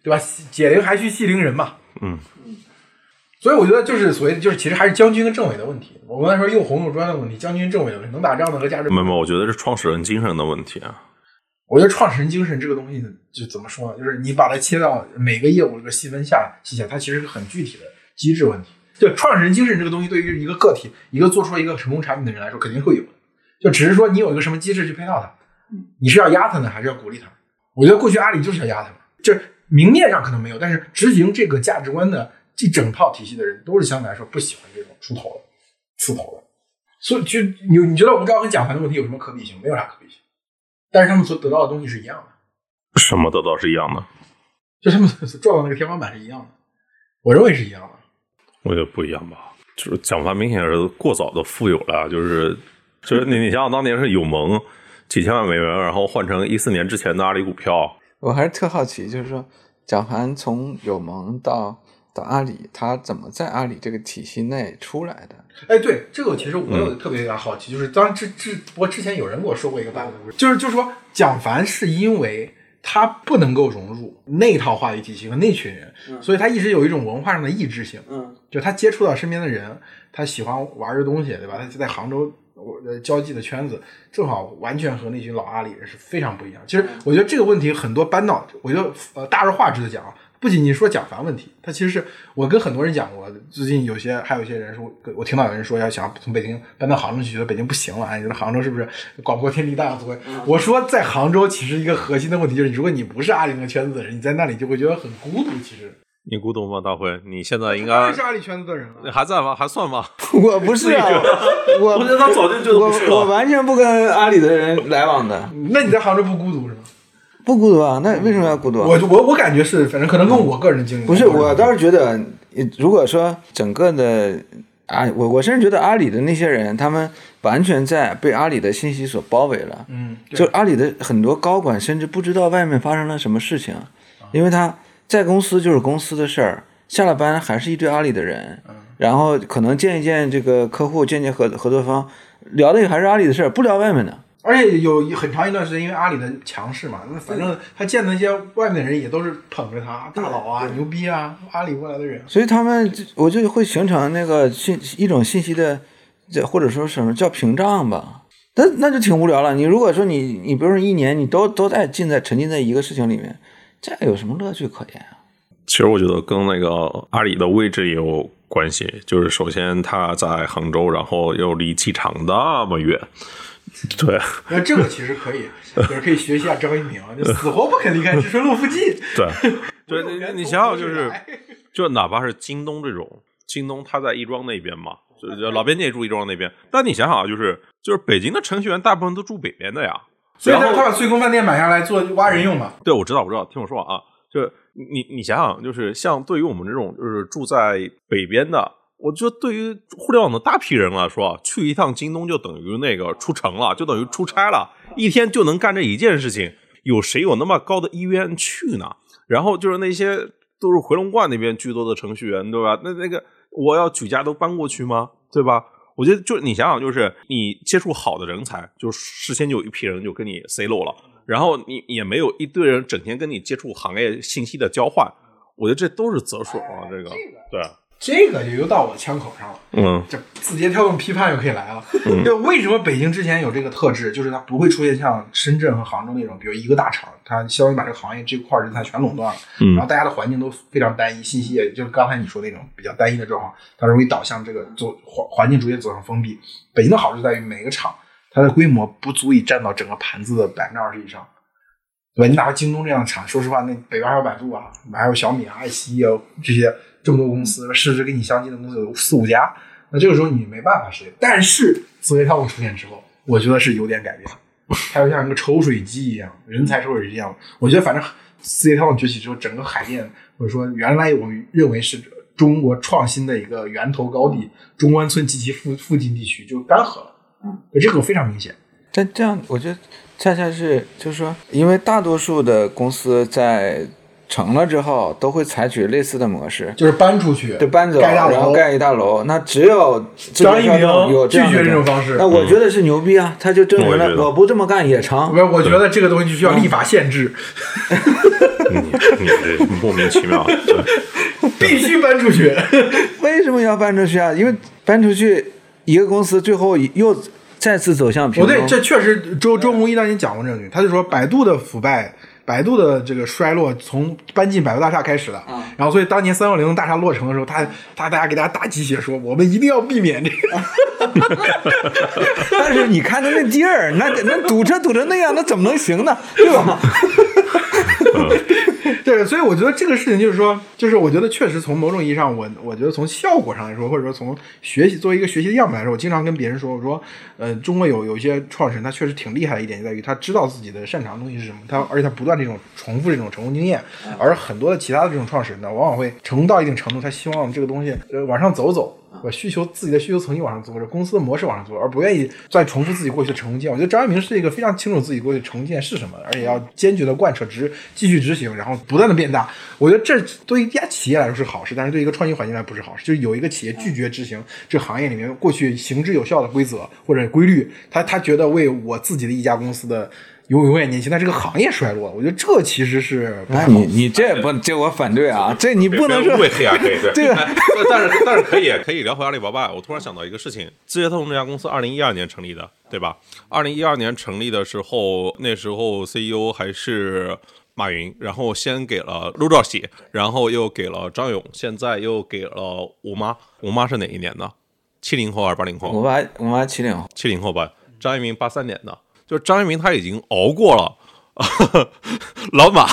对吧？解铃还须系铃人嘛。嗯。所以我觉得就是所谓就是其实还是将军跟政委的问题。我刚才说又红又专的问题，将军政委的问题，能打仗的和价值没有，没有我觉得是创始人精神的问题啊。我觉得创始人精神这个东西呢，就怎么说呢？就是你把它切到每个业务这个细分下细下，它其实是很具体的机制问题。就创始人精神这个东西，对于一个个体，一个做出一个成功产品的人来说，肯定会有的。就只是说你有一个什么机制去配套它，你是要压他呢，还是要鼓励他？我觉得过去阿里就是要压他们，就是明面上可能没有，但是执行这个价值观的这整套体系的人，都是相对来说不喜欢这种出头的、刺头的。所以就你你觉得吴钊跟蒋凡的问题有什么可比性？没有啥可比性，但是他们所得到的东西是一样的。什么得到是一样的？就他们撞到那个天花板是一样的，我认为是一样的。我觉得不一样吧。就是蒋凡明显是过早的富有了，就是就是你你想想当年是友盟几千万美元，然后换成一四年之前的阿里股票，我还是特好奇，就是说蒋凡从友盟到到阿里，他怎么在阿里这个体系内出来的？哎，对这个其实我有特别有点好奇，就是当然之之不过之前有人跟我说过一个版本，就是就是说蒋凡是因为他不能够融入那套话语体系和那群人，所以他一直有一种文化上的抑制性。嗯，就他接触到身边的人，他喜欢玩这东西，对吧？他就在杭州我呃交际的圈子，正好完全和那群老阿里人是非常不一样。其实我觉得这个问题很多搬到，我觉得呃大而化之的讲啊，不仅仅说蒋凡问题，他其实是我跟很多人讲过，最近有些还有一些人说，我听到有人说要想从北京搬到杭州去，觉得北京不行了，哎，觉得杭州是不是广阔天地大有作为？我说在杭州其实一个核心的问题就是，如果你不是阿里那个圈子的人，你在那里就会觉得很孤独。其实你孤独吗？大辉，你现在应该是阿里圈子的人了。还在吗？还算吗？我不是啊，我 我觉得他早就觉得不是了我我完全不跟阿里的人来往的，那你在杭州不孤独是吗？不孤独啊？那为什么要孤独啊？我我我感觉是，反正可能跟我个人经历不是，我倒是觉得，呃如果说整个的阿，我我甚至觉得阿里的那些人，他们完全在被阿里的信息所包围了。嗯，就阿里的很多高管甚至不知道外面发生了什么事情，因为他在公司就是公司的事儿，下了班还是一堆阿里的人，然后可能见一见这个客户，见见合合作方，聊的也还是阿里的事儿，不聊外面的。而且有很长一段时间，因为阿里的强势嘛，那反正他见的那些外面的人也都是捧着他，大佬啊，牛逼啊，阿里过来的人。所以他们就我就会形成那个信一种信息的，这或者说什么叫屏障吧。那那就挺无聊了。你如果说你你比如说一年你都都在浸在沉浸在一个事情里面，这有什么乐趣可言啊？其实我觉得跟那个阿里的位置也有关系，就是首先它在杭州，然后又离机场那么远，对。那这个其实可以，就是可以学习一下张一鸣，就死活不肯离开知春路附近。对。对，你你想想就是，就哪怕是京东这种，京东它在亦庄那边嘛，就就老边界住亦庄那边，但你想想啊，就是就是北京的程序员大部分都住北边的呀，所以他他把翠宫饭店买下来做挖人用嘛。对，我知道，我知道，听我说啊，就是你你想想，就是像对于我们这种就是住在北边的，我觉得对于互联网的大批人来说啊，去一趟京东就等于那个出城了，就等于出差了，一天就能干这一件事情，有谁有那么高的意愿去呢？然后就是那些都是回龙观那边居多的程序员，对吧？那那个我要举家都搬过去吗？对吧？我觉得就你想想，就是你接触好的人才，就事先就有一批人就跟你 say no 了，然后你也没有一堆人整天跟你接触行业信息的交换，我觉得这都是择手啊，这个对，这个就又到我枪口上了。嗯这字节跳动批判又可以来了。就为什么北京之前有这个特质，就是它不会出现像深圳和杭州那种，比如一个大厂，它相当于把这个行业这块人才全垄断了，嗯然后大家的环境都非常单一，信息也就是刚才你说那种比较单一的状况，它容易导向这个走环环境逐渐走向封闭。北京的好处在于每个厂它的规模不足以占到整个盘子的百分之二十以上。对吧？你哪怕京东这样的厂，说实话，那北边还有百度啊，还有小米啊、爱奇艺啊这些这么多公司，市值跟你相近的公司有四五家，那这个时候你没办法实现。但是字节跳动出现之后，我觉得是有点改变，它就像一个抽水机一样，人才抽水机一样。我觉得反正字节跳动崛起之后，整个海淀或者说原来我们认为是中国创新的一个源头高地，中关村及其附附近地区就干涸了。嗯，这个非常明显。但这样，我觉得恰恰是就是说，因为大多数的公司在成了之后，都会采取类似的模式，就是搬出去，对搬走，盖大楼，然后盖一大楼。那只有张一鸣有这样的拒绝这种方式那我觉得是牛逼啊！他就证明了我不这么干也成。我我觉得这个东西就需要立法限制，你你这莫名其妙，对必须搬出去。为什么要搬出去啊？因为搬出去，一个公司最后又再次走向平不对，这确实周周鸿祎当年讲过这个，他就说百度的腐败，百度的这个衰落从搬进百度大厦开始的。然后所以当年三六零大厦落成的时候，他他大家给大家打鸡血说，我们一定要避免这个。但是你看他那地儿，那那堵车堵成那样，那怎么能行呢？对吧？对，所以我觉得这个事情就是说，就是我觉得确实从某种意义上，我我觉得从效果上来说，或者说从学习作为一个学习的样本来说，我经常跟别人说，我说，呃，中国有有一些创始人，他确实挺厉害的一点就在于他知道自己的擅长的东西是什么，他而且他不断这种重复这种成功经验，而很多的其他的这种创始人呢，往往会成功到一定程度，他希望这个东西呃往上走走。我需求自己的需求层级往上走，或者公司的模式往上走，而不愿意再重复自己过去的成功经验。我觉得张一鸣是一个非常清楚自己过去的成功经验是什么，而且要坚决的贯彻执继续执行，然后不断的变大。我觉得这对一家企业来说是好事，但是对一个创新环境来不是好事。就是有一个企业拒绝执行这行业里面过去行之有效的规则或者规律，他他觉得为我自己的一家公司的永永远年轻，但这个行业衰落了。我觉得这其实是不太好你你这不这我反对啊！这你不能说别误会黑啊，可以对这个哎但是但是可以可以聊回阿里巴巴。我突然想到一个事情，字节跳动这家公司二零一二年成立的，对吧？二零一二年成立的时候，那时候 CEO 还是马云，然后先给了陆兆禧，然后又给了张勇，现在又给了吴妈。吴妈是哪一年的？七零后还是八零后？我妈我妈七零后，七零后吧，张一鸣八三年的，就张一鸣他已经熬过了老马、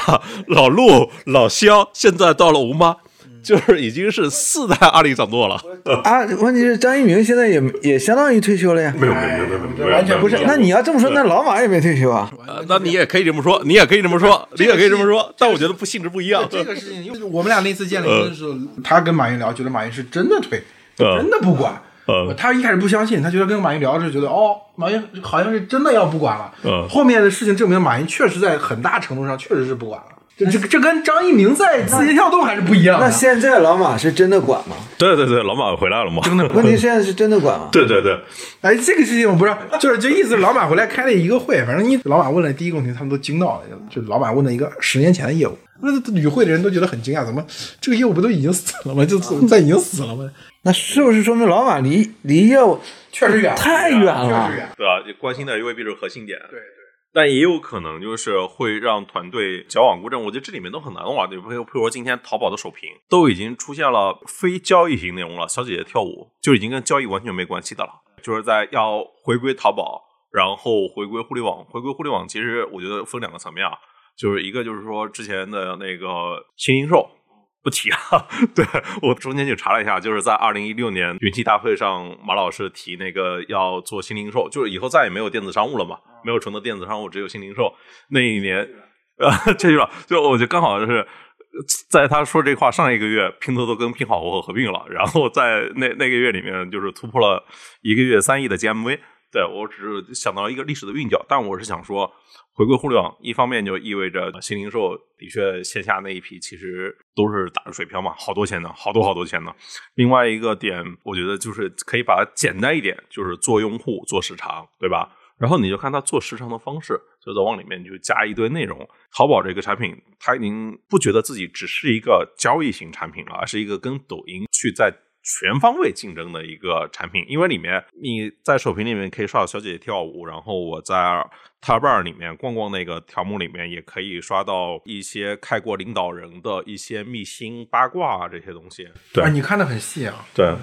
老陆、老肖，现在到了吴妈，就是已经是四代阿里掌舵了。啊，问题是张一鸣现在也也相当于退休了呀。没有没有没有没有，完全不是，那你要这么说，那老马也没退休啊。呃那你也可以这么说，你也可以这么说，你也可以这么说，但我觉得不性质不一样。这个事情，因为我们俩那次见了一次的时候，他跟马云聊，觉得马云是真的退，嗯真的不管。嗯他一开始不相信，他觉得跟马云聊的时候觉得，哦，马云好像是真的要不管了。嗯后面的事情证明，马云确实在很大程度上确实是不管了。这这这跟张一鸣在字节跳动还是不一样的。那现在老马是真的管吗？对对对，老马回来了吗？真的问题现在是真的管吗？对对对，哎，这个事情我不知道，就是这意思。老马回来开了一个会，反正你老马问了第一个问题，他们都惊到了。就老马问了一个十年前的业务，那与会的人都觉得很惊讶，怎么这个业务不都已经死了吗？就 在已经死了吗？那是不是说明老马离离业务确实远，太远了？确实远。对吧？关心的未必是核心点。对对。但也有可能就是会让团队矫枉过正，我觉得这里面都很难的话，对，比如比如说今天淘宝的首屏都已经出现了非交易型内容了，小姐姐跳舞就已经跟交易完全没关系的了，就是在要回归淘宝，然后回归互联网，回归互联网，其实我觉得分两个层面啊，就是一个就是说之前的那个新零售。不提了，对我中间就查了一下，就是在二零一六年云栖大会上，马老师提那个要做新零售，就是以后再也没有电子商务了嘛，没有纯的电子商务，只有新零售。那一年，呃，这句话就我就刚好就是在他说这话上一个月，拼多多跟拼好货合并了，然后在那那个月里面就是突破了一个月三亿的 GMV。对我只是想到一个历史的韵脚，但我是想说。回归互联网，一方面就意味着新零售的确线下那一批其实都是打着水漂嘛，好多钱呢，好多好多钱呢。另外一个点，我觉得就是可以把它简单一点，就是做用户、做时长，对吧？然后你就看他做时长的方式，就在往里面就加一堆内容。淘宝这个产品，它已经不觉得自己只是一个交易型产品了，而是一个跟抖音去在。全方位竞争的一个产品，因为里面你在首屏里面可以刷到小姐姐跳舞，然后我在 Tab 里面逛逛那个条目里面也可以刷到一些开国领导人的一些秘辛八卦啊这些东西。对，啊你看的很细啊。对，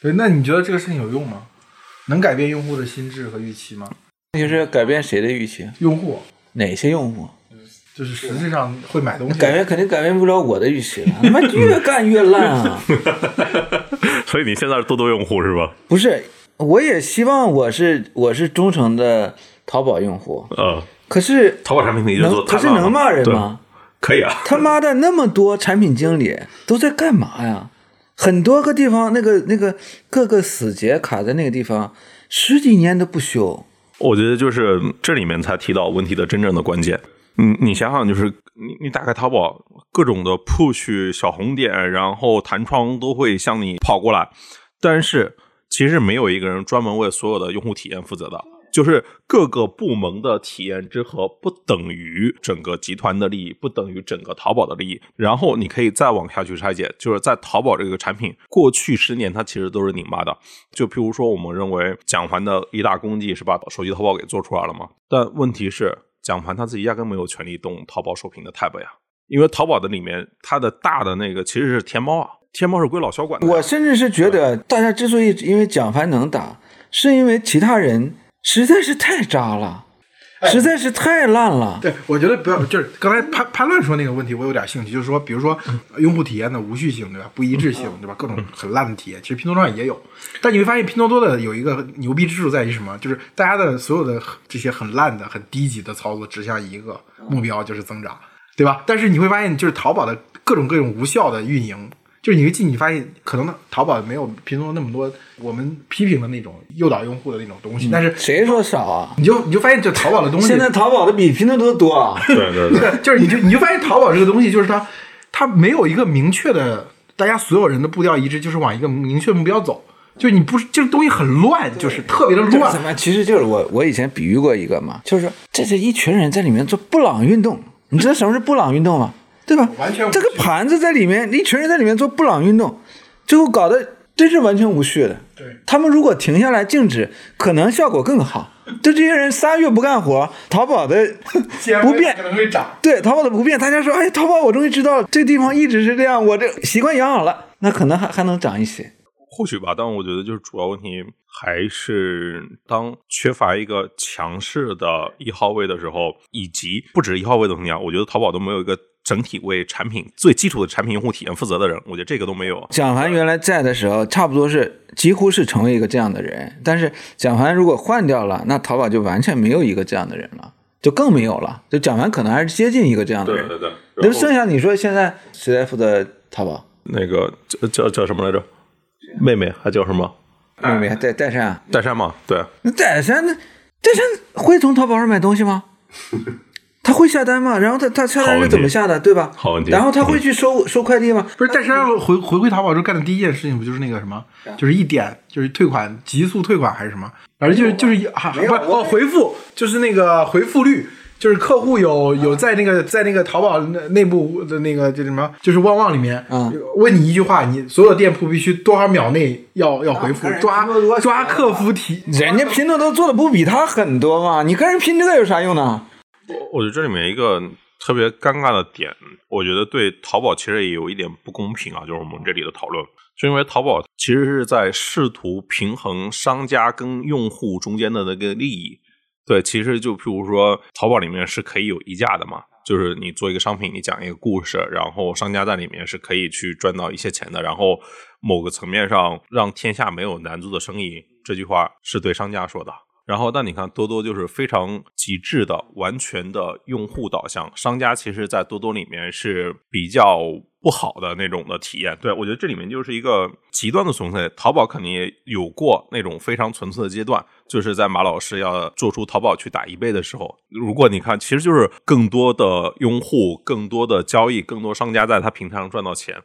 对，那你觉得这个事情有用吗？能改变用户的心智和预期吗？那就是改变谁的预期？用户？哪些用户？就是实际上会买东西，改变肯定改变不了我的预期了。他妈越干越烂啊！所以你现在是多多用户是吧？不是，我也希望我是我是忠诚的淘宝用户。嗯。可是淘宝产品你就做，可是能骂人吗？可以啊。他妈的那么多产品经理都在干嘛呀？很多个地方那个那个各个死结卡在那个地方十几年都不修。我觉得就是这里面才提到问题的真正的关键。你你想想，就是你你打开淘宝，各种的 push 小红点，然后弹窗都会向你跑过来，但是其实没有一个人专门为所有的用户体验负责的，就是各个部门的体验之和不等于整个集团的利益，不等于整个淘宝的利益。然后你可以再往下去拆解，就是在淘宝这个产品过去十年，它其实都是拧巴的。就譬如说，我们认为蒋凡的一大功绩是把手机淘宝给做出来了嘛，但问题是。蒋凡他自己压根没有权利动淘宝首屏的 tab 呀，因为淘宝的里面它的大的那个其实是天猫啊，天猫是归老肖管的。我甚至是觉得，大家之所以因为蒋凡能打，是因为其他人实在是太渣了。实在是太烂了。对，我觉得不要，就是刚才潘潘乱说那个问题，我有点兴趣，就是说，比如说用户体验的无序性，对吧？不一致性，对吧？各种很烂的体验，其实拼多多上也有。但你会发现，拼多多的有一个牛逼之处在于什么？就是大家的所有的这些很烂的、很低级的操作，指向一个目标，就是增长，对吧？但是你会发现，就是淘宝的各种各种无效的运营。就是你一进，你发现可能淘宝没有拼多多那么多我们批评的那种诱导用户的那种东西，但是谁说少啊？你就你就发现，就淘宝的东西，现在淘宝的比拼多多多啊！对对对，就是你就你就发现淘宝这个东西，就是它它没有一个明确的，大家所有人的步调一致，就是往一个明确目标走。就你不是，这个东西很乱，就是特别的乱。怎么？其实就是我我以前比喻过一个嘛，就是说这是一群人在里面做布朗运动，你知道什么是布朗运动吗？对吧？完全这个盘子在里面，一群人在里面做布朗运动，最后搞得真是完全无序的。对，他们如果停下来静止，可能效果更好。就这些人仨月不干活，淘宝的 不变可能会涨。对，淘宝的不变，大家说，哎，淘宝我终于知道这地方一直是这样，我这习惯养好了，那可能还还能涨一些。或许吧，但我觉得就是主要问题还是当缺乏一个强势的一号位的时候，以及不止一号位的同样，我觉得淘宝都没有一个。整体为产品最基础的产品用户体验负责的人，我觉得这个都没有。蒋凡原来在的时候，差不多是几乎是成为一个这样的人。但是蒋凡如果换掉了，那淘宝就完全没有一个这样的人了，就更没有了。就蒋凡可能还是接近一个这样的人。对对对。那剩下你说现在谁在负责淘宝？那个叫叫叫什么来着？妹妹还叫什么？妹妹还在岱山。戴山嘛，对。那戴山那戴山会从淘宝上买东西吗？他会下单吗？然后他他下单是怎么下的，对吧？好问题然后他会去收收快递吗？不是，但是让回回归淘宝之后干的第一件事情不就是那个什么，就是一点就是退款急速退款还是什么？反正就是就是一还不是哦回复就是那个回复率。就是客户有有在那个在那个淘宝内内部的那个叫什么，就是旺旺里面，嗯问你一句话，你所有店铺必须多少秒内要要回复，抓抓客服提，人家拼多多做的不比他狠多吗？你跟人拼这个有啥用呢？我觉得这里面一个特别尴尬的点，我觉得对淘宝其实也有一点不公平啊，就是我们这里的讨论，是因为淘宝其实是在试图平衡商家跟用户中间的那个利益。对，其实就譬如说，淘宝里面是可以有溢价的嘛，就是你做一个商品，你讲一个故事，然后商家在里面是可以去赚到一些钱的，然后某个层面上让天下没有难做的生意，这句话是对商家说的。然后，但你看多多就是非常极致的、完全的用户导向，商家其实，在多多里面是比较不好的那种的体验。对我觉得这里面就是一个极端的存在。淘宝肯定也有过那种非常纯粹的阶段，就是在马老师要做出淘宝去打一倍的时候，如果你看，其实就是更多的用户、更多的交易、更多商家在他平台上赚到钱。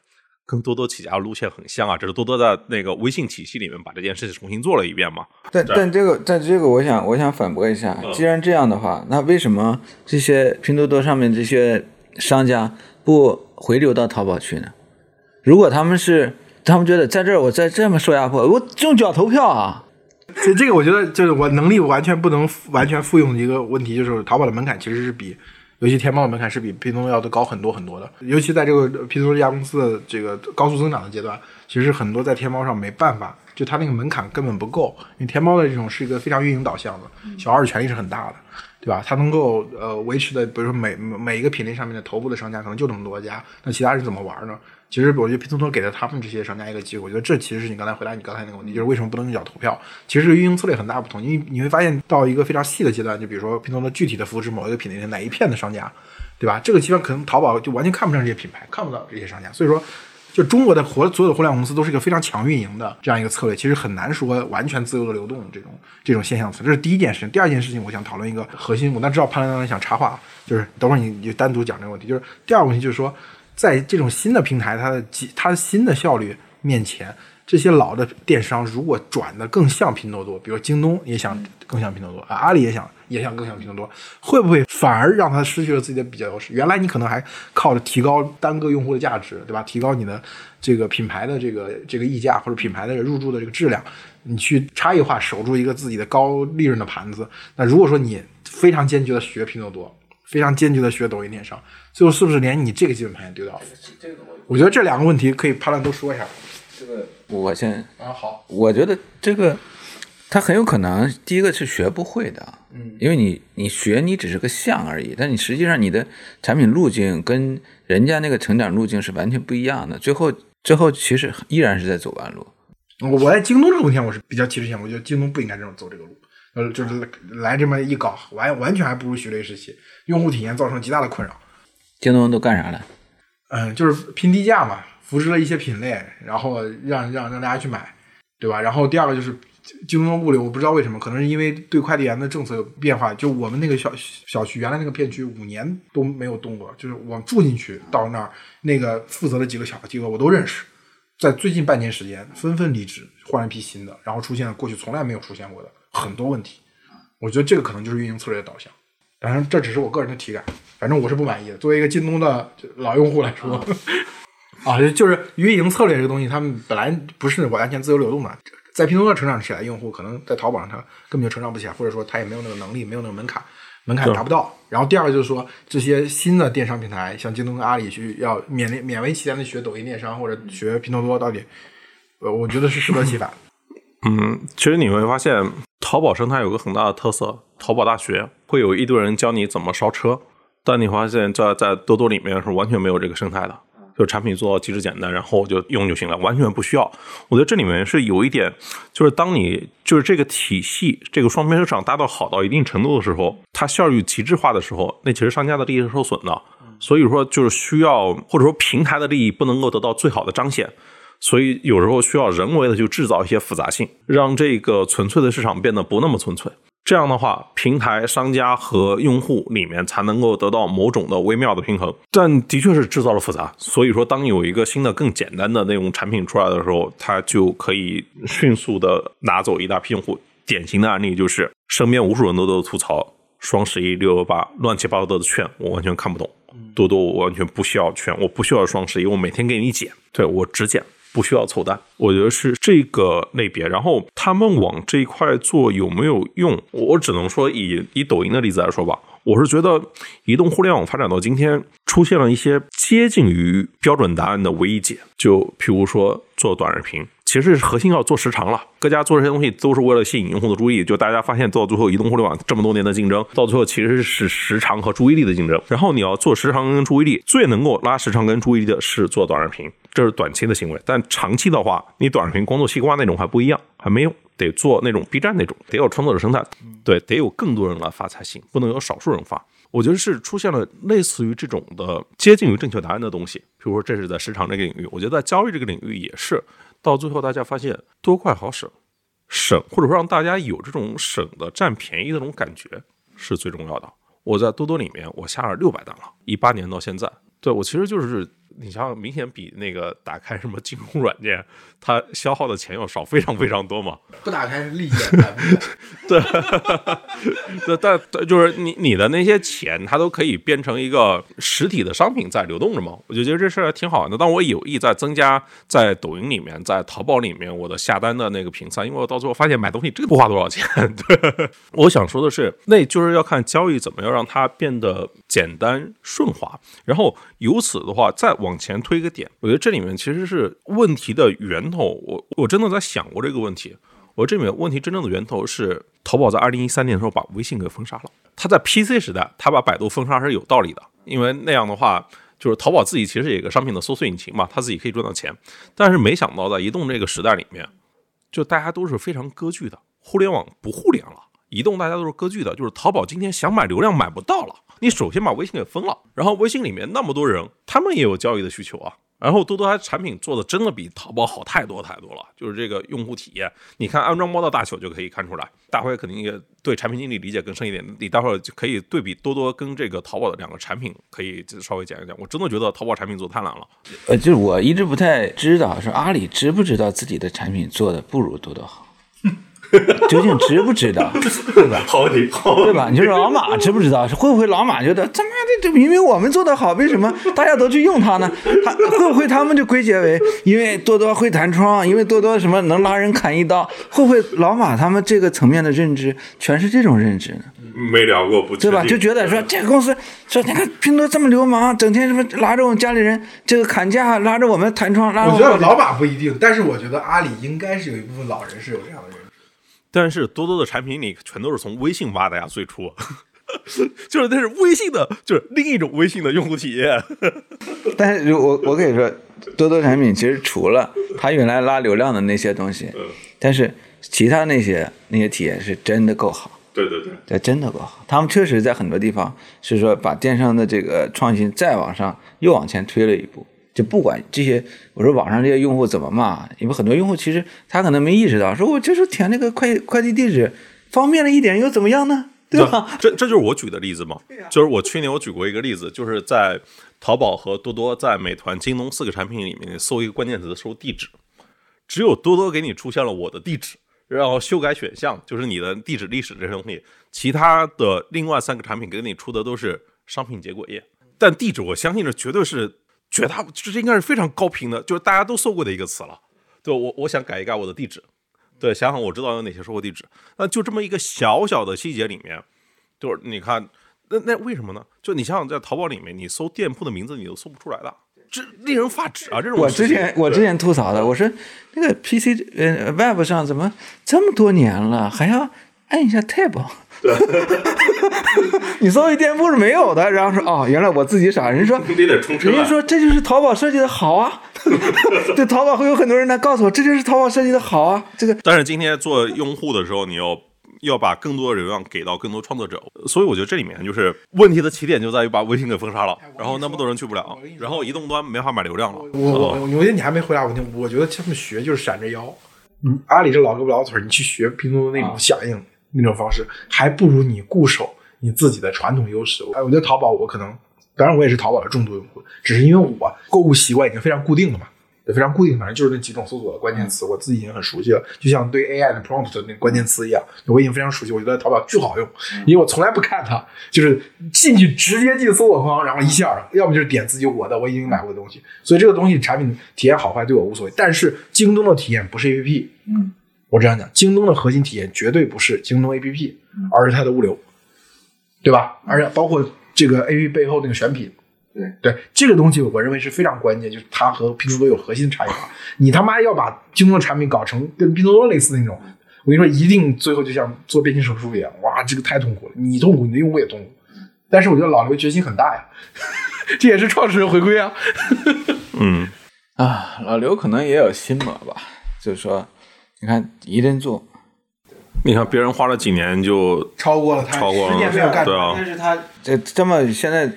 跟多多起家的路线很像啊，只是多多在那个微信体系里面把这件事情重新做了一遍嘛。但但这个但这个，我想我想反驳一下，既然这样的话，那为什么这些拼多多上面这些商家不回流到淘宝去呢？如果他们是他们觉得在这儿我再这么受压迫，我用脚投票啊！所以这个我觉得就是我能力完全不能完全复用的一个问题，就是淘宝的门槛其实是比，尤其天猫的门槛是比拼多多要的高很多很多的。尤其在这个拼多多这家公司的这个高速增长的阶段，其实很多在天猫上没办法，就它那个门槛根本不够。因为天猫的这种是一个非常运营导向的，小二的权力是很大的，对吧？它能够呃维持的，比如说每每一个品类上面的头部的商家可能就那么多家，那其他人怎么玩呢？其实我觉得拼多多给了他们这些商家一个机会，我觉得这其实是你刚才回答你刚才那个问题，就是为什么不能用脚投票？其实运营策略很大不同，因为你会发现到一个非常细的阶段，就比如说拼多多具体的扶持某一个品类的哪一片的商家，对吧？这个基本可能淘宝就完全看不上这些品牌，看不到这些商家，所以说。就中国的活所有的互联网公司都是一个非常强运营的这样一个策略，其实很难说完全自由的流动这种这种现象存。这是第一件事情。第二件事情，我想讨论一个核心，我那知道潘兰想插话，就是等会儿你你就单独讲这个问题。就是第二个问题就是说，在这种新的平台，它的几它的新的效率面前，这些老的电商如果转的更像拼多多，比如京东也想更像拼多多啊，阿里也想也想更像拼多多，会不会反而让它失去了自己的比较优势？原来你可能还靠着提高单个用户的价值，对吧？提高你的这个品牌的这个这个溢价或者品牌的入驻的这个质量，你去差异化守住一个自己的高利润的盘子。那如果说你非常坚决的学拼多多，非常坚决的学抖音电商，最后是不是连你这个基本盘也丢掉了？我觉得这两个问题可以判断都说一下。这个我先啊，好，我觉得这个他很有可能，第一个是学不会的，嗯，因为你你学你只是个像而已，但你实际上你的产品路径跟人家那个成长路径是完全不一样的，最后最后其实依然是在走弯路。我我在京东这个问题上我是比较歧视性，我觉得京东不应该这种走这个路，呃，就是来来这么一搞，完完全还不如徐雷时期，用户体验造成极大的困扰。京东都干啥了？嗯，就是拼低价嘛，扶持了一些品类，然后让让让大家去买，对吧？然后第二个就是京东物流，我不知道为什么，可能是因为对快递员的政策有变化。就我们那个小小区原来那个片区五年都没有动过，就是我住进去到那儿，那个负责的几个小机构我都认识，在最近半年时间纷纷离职，换了一批新的，然后出现了过去从来没有出现过的很多问题。我觉得这个可能就是运营策略的导向。当然，这只是我个人的体感，反正我是不满意的。作为一个京东的老用户来说，啊，就是运营策略这个东西，他们本来不是完全自由流动的。在拼多多成长起来，用户可能在淘宝上他根本就成长不起来，或者说他也没有那个能力，没有那个门槛，门槛达不到。然后第二个就是说，这些新的电商平台，像京东跟阿里去要勉勉为其难的学抖音电商或者学拼多多，到底，呃，我觉得是适得其反。嗯，其实你会发现，淘宝生态有个很大的特色，淘宝大学会有一堆人教你怎么烧车，但你发现在在多多里面是完全没有这个生态的，就产品做到极致简单，然后就用就行了，完全不需要。我觉得这里面是有一点，就是当你就是这个体系这个双边市场达到好到一定程度的时候，它效率极致化的时候，那其实商家的利益是受损的。所以说，就是需要或者说平台的利益不能够得到最好的彰显。所以有时候需要人为的去制造一些复杂性，让这个纯粹的市场变得不那么纯粹。这样的话，平台商家和用户里面才能够得到某种的微妙的平衡。但的确是制造了复杂，所以说当有一个新的更简单的那种产品出来的时候，它就可以迅速的拿走一大批用户。典型的案例就是身边无数人都都吐槽双十一、六幺八乱七八糟的券，我完全看不懂。多多我完全不需要券，我不需要双十一，我每天给你减，对我只减。不需要凑单，我觉得是这个类别。然后他们往这一块做有没有用？我只能说以以抖音的例子来说吧，我是觉得移动互联网发展到今天，出现了一些接近于标准答案的唯一解，就譬如说做短视频。其实核心要做时长了，各家做这些东西都是为了吸引用户的注意。就大家发现，到最后移动互联网这么多年的竞争，到最后其实是时长和注意力的竞争。然后你要做时长跟注意力，最能够拉时长跟注意力的是做短视频，这是短期的行为。但长期的话，你短视频光做西瓜那种还不一样，还没用，得做那种 B 站那种，得有创作者生态，对，得有更多人来发才行，不能有少数人发。我觉得是出现了类似于这种的接近于正确答案的东西，比如说这是在时长这个领域，我觉得在交易这个领域也是。到最后，大家发现多快好省，省或者说让大家有这种省的占便宜的那种感觉是最重要的。我在多多里面，我下了六百单了，一八年到现在，对我其实就是。你像明显比那个打开什么金融软件，它消耗的钱要少非常非常多嘛。不打开是利息，对，对，但就是你你的那些钱，它都可以变成一个实体的商品在流动着嘛。我就觉得这事儿挺好玩的。但我有意在增加在抖音里面、在淘宝里面我的下单的那个频次，因为我到最后发现买东西真的不花多少钱。对，我想说的是，那就是要看交易怎么样让它变得简单顺滑，然后由此的话再。往前推一个点，我觉得这里面其实是问题的源头。我我真的在想过这个问题。我这里面问题真正的源头是淘宝在二零一三年的时候把微信给封杀了。他在 PC 时代，他把百度封杀是有道理的，因为那样的话，就是淘宝自己其实有一个商品的搜索引擎嘛，他自己可以赚到钱。但是没想到在移动这个时代里面，就大家都是非常割据的，互联网不互联了，移动大家都是割据的，就是淘宝今天想买流量买不到了。你首先把微信给封了，然后微信里面那么多人，他们也有交易的需求啊。然后多多它产品做的真的比淘宝好太多太多了，就是这个用户体验，你看安装包的大小就可以看出来。大辉肯定也对产品经理理解更深一点，你待会儿就可以对比多多跟这个淘宝的两个产品，可以稍微讲一讲。我真的觉得淘宝产品做太难了。呃，就是我一直不太知道，说阿里知不知道自己的产品做的不如多多好。究竟值不值得，对吧？好问题，对吧？你说老马知不知道？会不会老马觉得他妈的，这明明我们做的好，为什么大家都去用它呢？他会不会他们就归结为因为多多会弹窗，因为多多什么能拉人砍一刀？会不会老马他们这个层面的认知全是这种认知呢？没聊过，不对吧？就觉得说这个公司说你看拼多多这么流氓，整天什么拉着我们家里人这个砍价，拉着我们弹窗，拉我觉得老马不一定，但是我觉得阿里应该是有一部分老人是有这样的人。但是多多的产品里全都是从微信挖的呀，最初 就是那是微信的，就是另一种微信的用户体验。但是我我可以说，多多产品其实除了它原来拉流量的那些东西，但是其他那些那些体验是真的够好。对对对，这真的够好。他们确实在很多地方是说把电商的这个创新再往上又往前推了一步。就不管这些，我说网上这些用户怎么骂，因为很多用户其实他可能没意识到，说我就是填那个快快递地址方便了一点又怎么样呢？对吧？这这就是我举的例子嘛。就是我去年我举过一个例子，就是在淘宝和多多、在美团、京东四个产品里面搜一个关键词搜地址，只有多多给你出现了我的地址，然后修改选项就是你的地址历史这些东西，其他的另外三个产品给你出的都是商品结果页，但地址我相信这绝对是。绝大这应该是非常高频的，就是大家都搜过的一个词了。对我，我想改一改我的地址。对，想想我知道有哪些收货地址。那就这么一个小小的细节里面，就是你看，那那为什么呢？就你想想，在淘宝里面，你搜店铺的名字，你都搜不出来的，这令人发指啊！这种我之前我之前吐槽的，我说那个 PC 呃 Web 上怎么这么多年了，还要按一下 Tab？对，你搜一店铺是没有的，然后说哦，原来我自己傻。人说，人家说这就是淘宝设计的好啊。对，淘宝会有很多人来告诉我，这就是淘宝设计的好啊。这个，但是今天做用户的时候，你要要把更多的流量给到更多创作者，所以我觉得这里面就是问题的起点就在于把微信给封杀了，然后那么多人去不了，然后移动端没法买流量了。我我我觉得你还没回答问题，我觉得他们学就是闪着腰。嗯，阿里这老胳膊老腿，你去学拼多多那种响应。那种方式，还不如你固守你自己的传统优势。哎，我觉得淘宝我可能，当然我也是淘宝的重度用户，只是因为我购物习惯已经非常固定了嘛。也非常固定，反正就是那几种搜索的关键词，我自己已经很熟悉了，就像对 AI 的 prompt 的那个关键词一样，我已经非常熟悉。我觉得淘宝巨好用，因为我从来不看它，就是进去直接进搜索框，然后一下，要么就是点自己我的我已经买过的东西，所以这个东西产品体验好坏对我无所谓。但是京东的体验不是 APP，嗯，我这样讲，京东的核心体验绝对不是京东 APP，而是它的物流，对吧？而且包括这个 APP 背后那个选品。对对，这个东西我认为是非常关键，就是它和拼多多有核心差异化。你他妈要把京东的产品搞成跟拼多多类似的那种，我跟你说，一定最后就像做变性手术一样，哇，这个太痛苦了，你痛苦，你的用户也痛苦。但是我觉得老刘决心很大呀，这也是创始人回归啊。嗯啊，老刘可能也有心魔吧，就是说，你看一顿做，你看别人花了几年就超过了他，超过了十年没有干对啊但是他这这么现在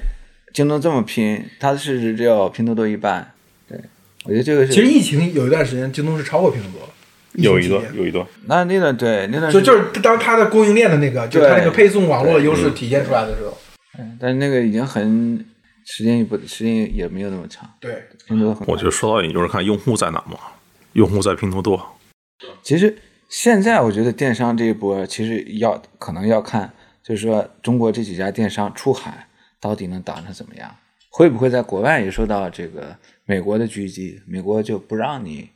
京东这么拼，他的市值只有拼多多一半。对，我觉得这个是。其实疫情有一段时间，京东是超过拼多多了。有一段有一段，那那段对那段就就是当它的供应链的那个，就是它那个配送网络的优势体现出来的时候，嗯但是那个已经很时间也不时间也没有那么长，对，拼多多很快。我觉得说到底就是看用户在哪嘛，用户在拼多多，其实现在我觉得电商这一波，其实要可能要看，就是说中国这几家电商出海到底能打成怎么样，会不会在国外也受到这个美国的狙击？美国就不让你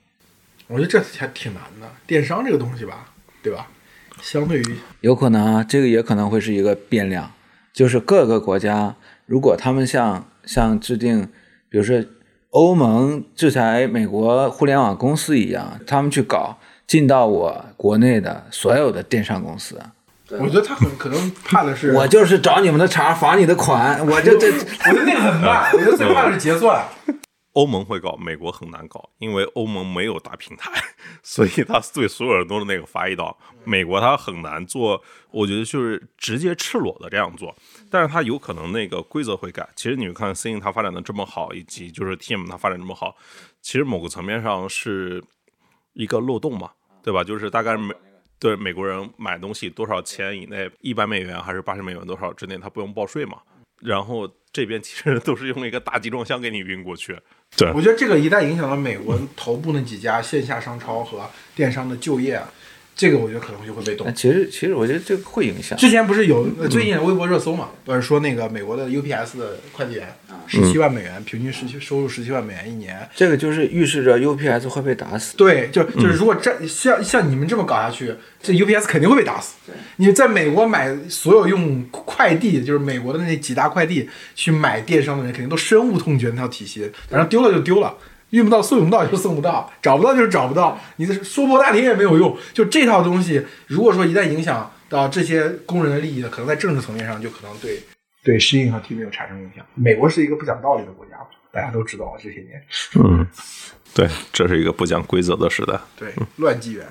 我觉得这还挺难的。电商这个东西吧，对吧？相对于有可能啊，这个也可能会是一个变量，就是各个国家如果他们像像制定，比如说欧盟制裁美国互联网公司一样，他们去搞进到我国内的所有的电商公司，我觉得他很可能怕的是，我就是找你们的茬罚你的款，我就这我觉得那个很慢，我觉得最怕的是结算。欧盟会搞，美国很难搞，因为欧盟没有大平台，所以他对所有人都是那个罚一刀。美国他很难做，我觉得就是直接赤裸的这样做，但是他有可能那个规则会改。其实你们看 C 它发展的这么好，以及就是 TM 它发展这么好，其实某个层面上是一个漏洞嘛，对吧？就是大概美对美国人买东西多少钱以内，一百美元还是八十美元多少之内，他不用报税嘛。然后这边其实都是用一个大集装箱给你运过去。对，我觉得这个一旦影响了美国头部那几家线下商超和电商的就业啊，这个我觉得可能就会被动。其实其实我觉得这个会影响。之前不是有呃最近微博热搜嘛，不是说那个美国的 UPS 的快递员十七万美元，平均十七收入十七万美元一年。这个就是预示着 UPS 会被打死。对，就就是如果这像像你们这么搞下去，这 UPS 肯定会被打死。你在美国买所有用快递，就是美国的那几大快递去买电商的人，肯定都深恶痛绝那套体系，反正丢了就丢了。运不到送不到就送不到，找不到就是找不到，你的说破大天也没有用。就这套东西，如果说一旦影响到这些工人的利益呢，可能在政治层面上就可能对对适应和 T 没有产生影响。美国是一个不讲道理的国家，大家都知道啊这些年。嗯，对，这是一个不讲规则的时代。对，乱纪元。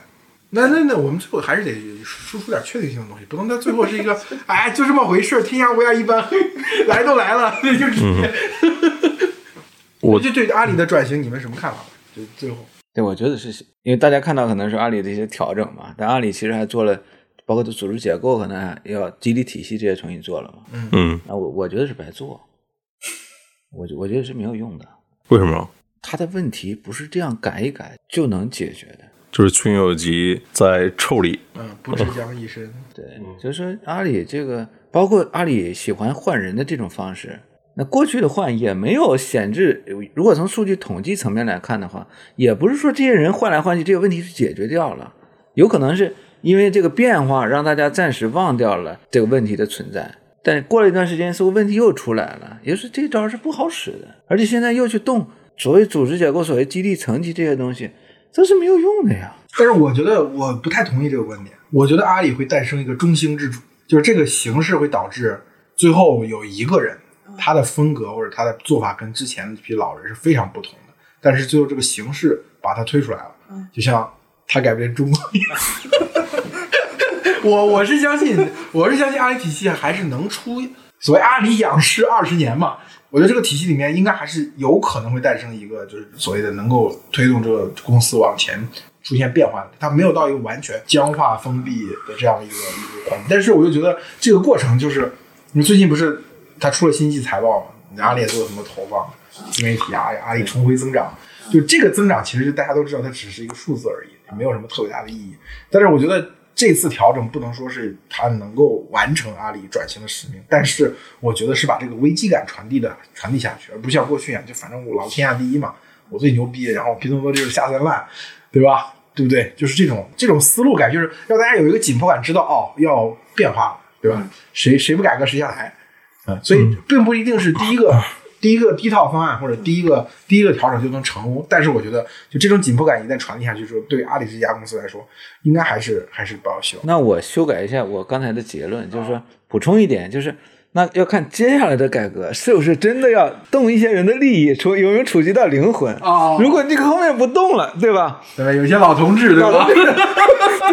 那那那，我们最后还是得输出点确定性的东西，不能到最后是一个，哎，就这么回事，天下乌鸦一般黑，来都来了，那就直接。我就对阿里的转型，你们什么看法？就最后，对，我觉得是因为大家看到可能是阿里的一些调整嘛，但阿里其实还做了，包括组织结构，可能还要激励体系这些重新做了嘛。嗯嗯，那我我觉得是白做，我我觉得是没有用的。为什么？他的问题不是这样改一改就能解决的。就是群友集在臭里，嗯，不知将一身。对，就是说阿里这个，包括阿里喜欢换人的这种方式，那过去的换也没有显示，如果从数据统计层面来看的话，也不是说这些人换来换去这个问题是解决掉了，有可能是因为这个变化让大家暂时忘掉了这个问题的存在，但过了一段时间，似乎问题又出来了，也就是这招是不好使的，而且现在又去动所谓组织结构、所谓激励层级这些东西，这是没有用的呀。但是我觉得我不太同意这个观点。我觉得阿里会诞生一个中兴之主，就是这个形式会导致最后有一个人，他的风格或者他的做法跟之前这批老人是非常不同的，但是最后这个形式把他推出来了，就像他改变中国一样。我我是相信，我是相信阿里体系还是能出所谓阿里养视二十年嘛。我觉得这个体系里面应该还是有可能会诞生一个，就是所谓的能够推动这个公司往前出现变化的，它没有到一个完全僵化封闭的这样一个一个环境。但是我就觉得这个过程就是，你最近不是它出了新季财报嘛？阿里也做了什么投放，自媒体啊，阿里重回增长，就这个增长其实大家都知道它只是一个数字而已，没有什么特别大的意义。但是我觉得这次调整不能说是它能够完成阿里转型的使命，但是我觉得是把这个危机感传递的传递下去，而不像过去一样就反正我老天下第一嘛，我最牛逼，然后拼多多就是下三滥，对吧？对不对？就是这种这种思路感，就是让大家有一个紧迫感，知道哦要变化了，对吧？谁谁不改革谁下台，嗯，所以并不一定是第一个。第一个第一套方案或者第一个第一个调整就能成功，但是我觉得就这种紧迫感一旦传递下去之后，对阿里这家公司来说，应该还是还是抱有希望。那我修改一下我刚才的结论，就是说补充一点，就是那要看接下来的改革是不是真的要动一些人的利益，触有没有触及到灵魂啊如果这个后面不动了，对吧？对，有些老同志，对吧？对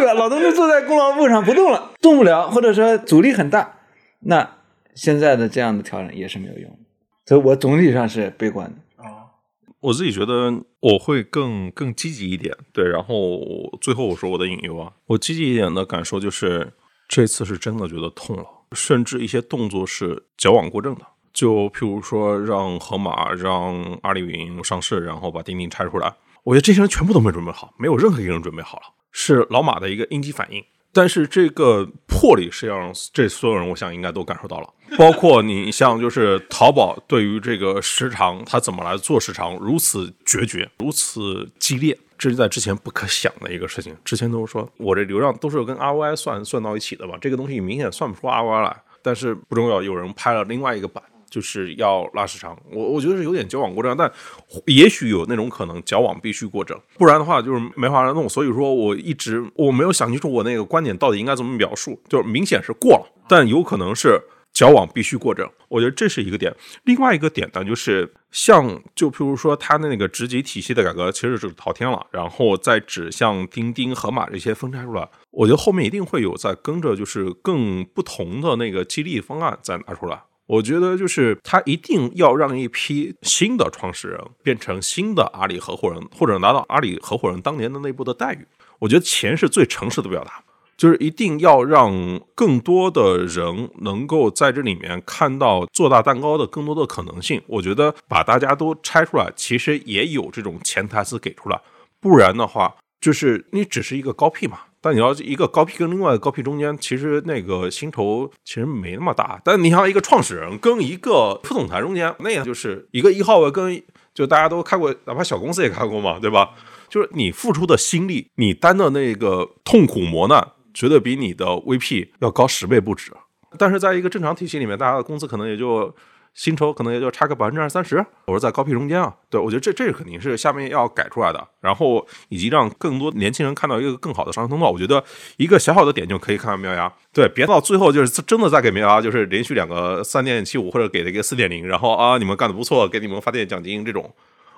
吧？老同志坐在功劳簿上不动了，动不了，或者说阻力很大，那现在的这样的调整也是没有用的。所以我总体上是悲观的。啊，我自己觉得我会更更积极一点，对。然后最后我说我的隐忧啊，我积极一点的感受就是这次是真的觉得痛了，甚至一些动作是矫枉过正的。就譬如说让盒马、让阿里云上市，然后把钉钉拆出来，我觉得这些人全部都没准备好，没有任何一个人准备好了，是老马的一个应激反应。但是这个魄力实际上，这所有人我想应该都感受到了，包括你像就是淘宝对于这个时长，它怎么来做时长，如此决绝，如此激烈，这是在之前不可想的一个事情。之前都是说我这流量都是跟 ROI 算算到一起的吧，这个东西明显算不出 ROI 来。但是不重要，有人拍了另外一个版。就是要拉时长，我我觉得是有点矫枉过正，但也许有那种可能，矫枉必须过正，不然的话就是没法弄。所以说，我一直我没有想清楚我那个观点到底应该怎么描述，就是明显是过了，但有可能是矫枉必须过正。我觉得这是一个点。另外一个点呢，就是像就譬如说他的那个职级体系的改革，其实是滔天了，然后再指向钉钉、盒马这些分拆出来，我觉得后面一定会有在跟着，就是更不同的那个激励方案再拿出来。我觉得就是他一定要让一批新的创始人变成新的阿里合伙人，或者拿到阿里合伙人当年的内部的待遇。我觉得钱是最诚实的表达，就是一定要让更多的人能够在这里面看到做大蛋糕的更多的可能性。我觉得把大家都拆出来，其实也有这种潜台词给出来，不然的话，就是你只是一个高 P 嘛。但你要一个高 P 跟另外一个高 P 中间，其实那个薪酬其实没那么大。但你像一个创始人跟一个副总裁中间，那样就是一个一号位跟就大家都开过，哪怕小公司也开过嘛，对吧？就是你付出的心力，你担的那个痛苦磨难，绝对比你的 VP 要高十倍不止。但是在一个正常体系里面，大家的工资可能也就。薪酬可能也就差个百分之二三十，我说在高 P 中间啊，对我觉得这这肯定是下面要改出来的，然后以及让更多年轻人看到一个更好的上升通道，我觉得一个小小的点就可以看到苗芽，对，别到最后就是真的再给苗芽就是连续两个三点七五或者给了一个四点零，然后啊你们干的不错，给你们发点奖金这种，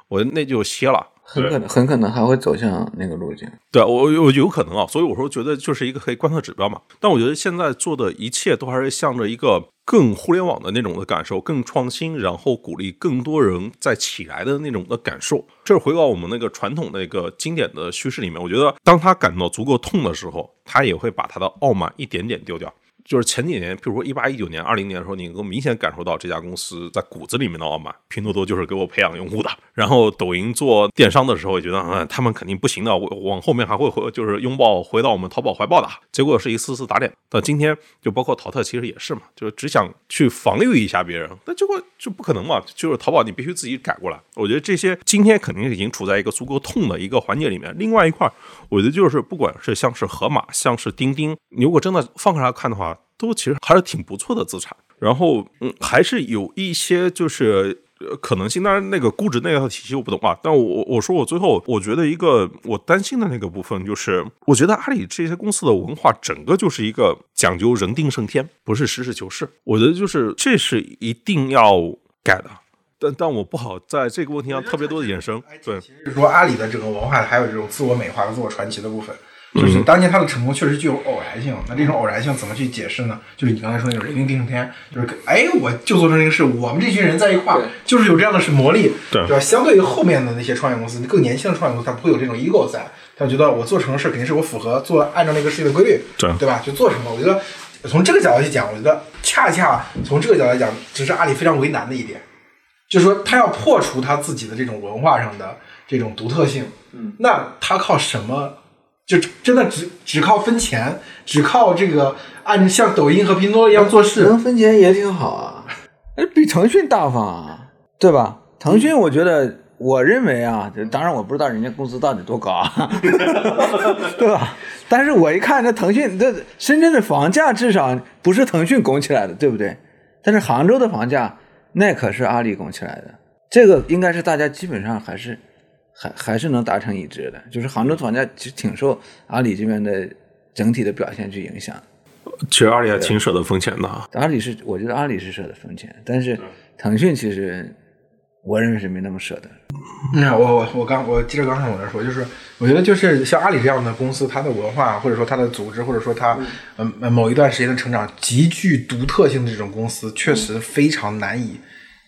我那就歇了。很可能很可能还会走向那个路径。对我我有可能啊，所以我说觉得就是一个可以观测指标嘛。但我觉得现在做的一切都还是向着一个更互联网的那种的感受，更创新，然后鼓励更多人再起来的那种的感受。这是回到我们那个传统那个经典的叙事里面，我觉得当他感到足够痛的时候，他也会把他的傲慢一点点丢掉。就是前几年，比如说一八一九年、二零年的时候，你能够明显感受到这家公司在骨子里面的傲慢。拼多多就是给我培养用户的，然后抖音做电商的时候，也觉得嗯，他们肯定不行的，我往后面还会回，就是拥抱回到我们淘宝怀抱的。结果是一次次打脸。到今天，就包括淘特，其实也是嘛，就是只想去防御一下别人，但结果就不可能嘛。就是淘宝，你必须自己改过来。我觉得这些今天肯定已经处在一个足够痛的一个环节里面。另外一块，我觉得就是不管是像是盒马，像是钉钉，你如果真的放开来看的话。都其实还是挺不错的资产，然后嗯，还是有一些就是呃可能性。当然，那个估值那套体系我不懂啊。但我我说我最后我觉得一个我担心的那个部分就是，我觉得阿里这些公司的文化整个就是一个讲究人定胜天，不是实事求是。我觉得就是这是一定要改的。但但我不好在这个问题上特别多的衍生。对，其实说阿里的整个文化还有这种自我美化和自我传奇的部分。就是当年他的成功确实具有偶然性，那这种偶然性怎么去解释呢？就是你刚才说那种人定定胜天，就是哎，我就做成这个事，我们这群人在一块儿，就是有这样的是魔力，对吧？相对于后面的那些创业公司，更年轻的创业公司，他不会有这种 ego 在，他觉得我做成的事肯定是我符合做按照那个事情的规律，对对吧？就做成了。我觉得从这个角度去讲，我觉得恰恰从这个角度来讲，只是阿里非常为难的一点，就是说他要破除他自己的这种文化上的这种独特性，嗯，那他靠什么？就真的只只靠分钱，只靠这个按像抖音和拼多多一样做事，能分钱也挺好啊，哎，比腾讯大方啊，对吧？腾讯我觉得，我认为啊，当然我不知道人家工资到底多高啊，对吧？但是我一看这腾讯，这深圳的房价至少不是腾讯拱起来的，对不对？但是杭州的房价那可是阿里拱起来的，这个应该是大家基本上还是还还是能达成一致的，就是杭州房价其实挺受阿里这边的整体的表现去影响。其实阿里还挺舍得分钱的啊。阿里是，我觉得阿里是舍得分钱，但是腾讯其实我认为是没那么舍得。嗯，我我我刚我接着刚才我在说，就是我觉得就是像阿里这样的公司，它的文化或者说它的组织，或者说它嗯、呃、某一段时间的成长极具独特性的这种公司，确实非常难以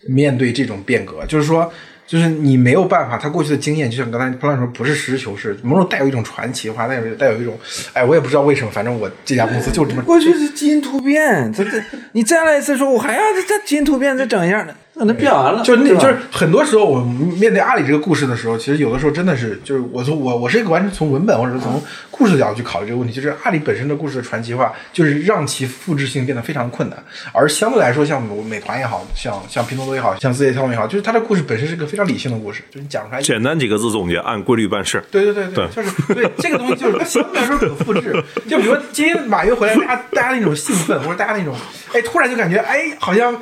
面对这种变革。就是说，就是你没有办法，他过去的经验，就像刚才潘老师说，不是实事求是，某种带有一种传奇化，带有带有一种，哎，我也不知道为什么，反正我这家公司就这么。过去是基因突变，这这你再来一次说，我还要再基因突变再整一下呢，那能变完了，就那就是很多时候，我们面对阿里这个故事的时候，其实有的时候真的是，就是我从我我是一个完全从文本或者是从故事角度去考虑这个问题，就是阿里本身的故事的传奇化，就是让其复制性变得非常困难。而相对来说，像美团也好像像拼多多也好像字节跳动也好，就是它的故事本身是个非常理性的故事，就是你讲出来简单几个字总结，按规律办事。对对对对，就是对这个东西就是它相对来说可复制。就比如说今天马云回来，大家大家那种兴奋，或者大家那种哎，突然就感觉哎，好像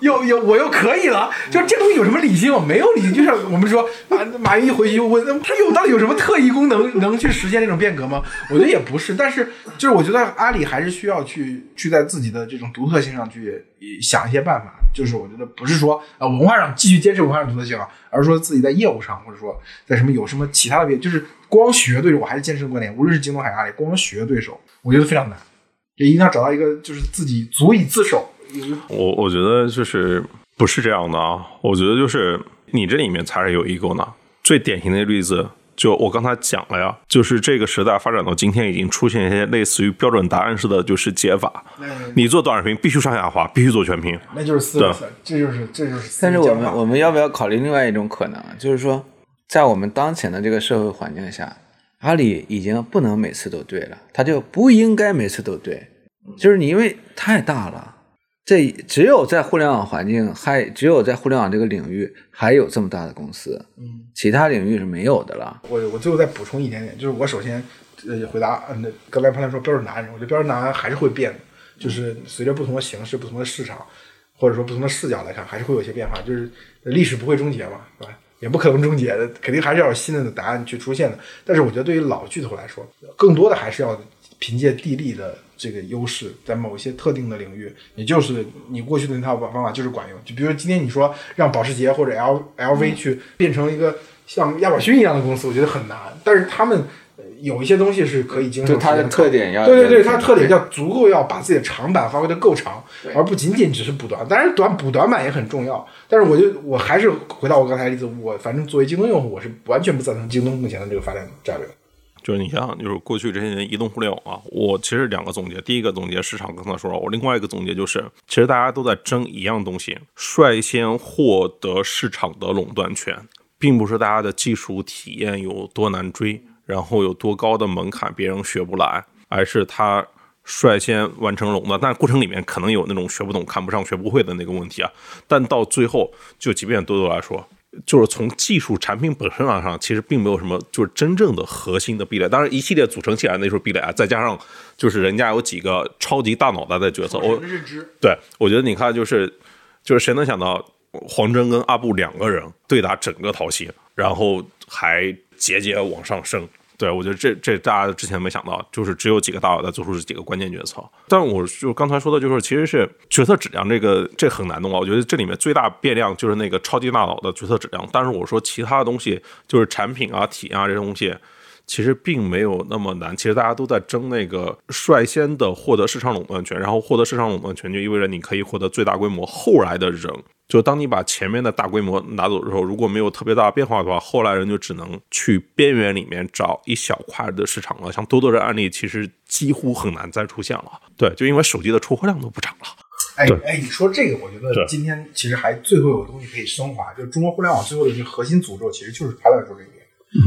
又又我又可以了。就这东西有什么理性？我没有理性。就像我们说马马云一回去又问他有到底有什么特异功能能去实现这种变革吗？我觉得也不是。但是就是我觉得阿里还是需要去去在自己的这种独特性上去想一些办法。就是我觉得不是说啊文化上继续坚持文化上独特性啊，而是说自己在业务上或者说在什么有什么其他的变，就是光学对手，我还是坚持观点，无论是京东还是阿里，光学对手，我觉得非常难。也一定要找到一个就是自己足以自守。我我觉得就是不是这样的啊，我觉得就是你这里面才是有 ego 呢。最典型的例子，就我刚才讲了呀，就是这个时代发展到今天，已经出现一些类似于标准答案式的就是解法。你做短视频必须上下滑，必须做全屏，那就是私人事，这就是这就是。但是我们我们要不要考虑另外一种可能？就是说，在我们当前的这个社会环境下，阿里已经不能每次都对了，它就不应该每次都对，就是你因为太大了。这只有在互联网环境，还只有在互联网这个领域，还有这么大的公司，嗯，其他领域是没有的了。我我最后再补充一点点，就是我首先呃回答，嗯，刚才潘来说标准答案，我觉得标准答案还是会变的，就是随着不同的形式、不同的市场，或者说不同的视角来看，还是会有一些变化。就是历史不会终结嘛，是吧？也不可能终结的，肯定还是要有新的答案去出现的。但是我觉得对于老巨头来说，更多的还是要凭借地利的。这个优势在某一些特定的领域，你就是你过去的那套方法就是管用。就比如今天你说让保时捷或者 L L V 去变成一个像亚马逊一样的公司，我觉得很难。但是他们有一些东西是可以经受。就它的特点要对对对，它的特点要足够要把自己的长板发挥的够长，而不仅仅只是补短。当然短补短板也很重要。但是我就我还是回到我刚才例子，我反正作为京东用户，我是完全不赞成京东目前的这个发展战略。就是你想想，就是过去这些年移动互联网啊，我其实两个总结。第一个总结市场刚才说了，我另外一个总结就是，其实大家都在争一样东西，率先获得市场的垄断权，并不是大家的技术体验有多难追，然后有多高的门槛别人学不来，而是他率先完成垄断。但过程里面可能有那种学不懂、看不上、学不会的那个问题啊。但到最后，就即便多多来说。就是从技术产品本身上上，其实并没有什么就是真正的核心的壁垒。当然，一系列组成起来那时候壁垒啊，再加上就是人家有几个超级大脑袋的角色，我认知对我觉得你看就是就是谁能想到黄峥跟阿布两个人对打整个淘系，然后还节节往上升。对，我觉得这这大家之前没想到，就是只有几个大佬在做出这几个关键决策。但我就刚才说的，就是其实是决策质量这个这很难弄啊。我觉得这里面最大变量就是那个超级大佬的决策质量。但是我说其他的东西，就是产品啊、体验啊这些东西，其实并没有那么难。其实大家都在争那个率先的获得市场垄断权，然后获得市场垄断权就意味着你可以获得最大规模。后来的人，就当你把前面的大规模拿走之后，如果没有特别大的变化的话，后来人就只能去边缘里面找一小块的市场了。像多多这案例，其实几乎很难再出现了。对，就因为手机的出货量都不涨了。哎对哎，你说这个，我觉得今天其实还最后有东西可以升华，就是中国互联网最后的一个核心诅咒，其实就是潘乐说这一点，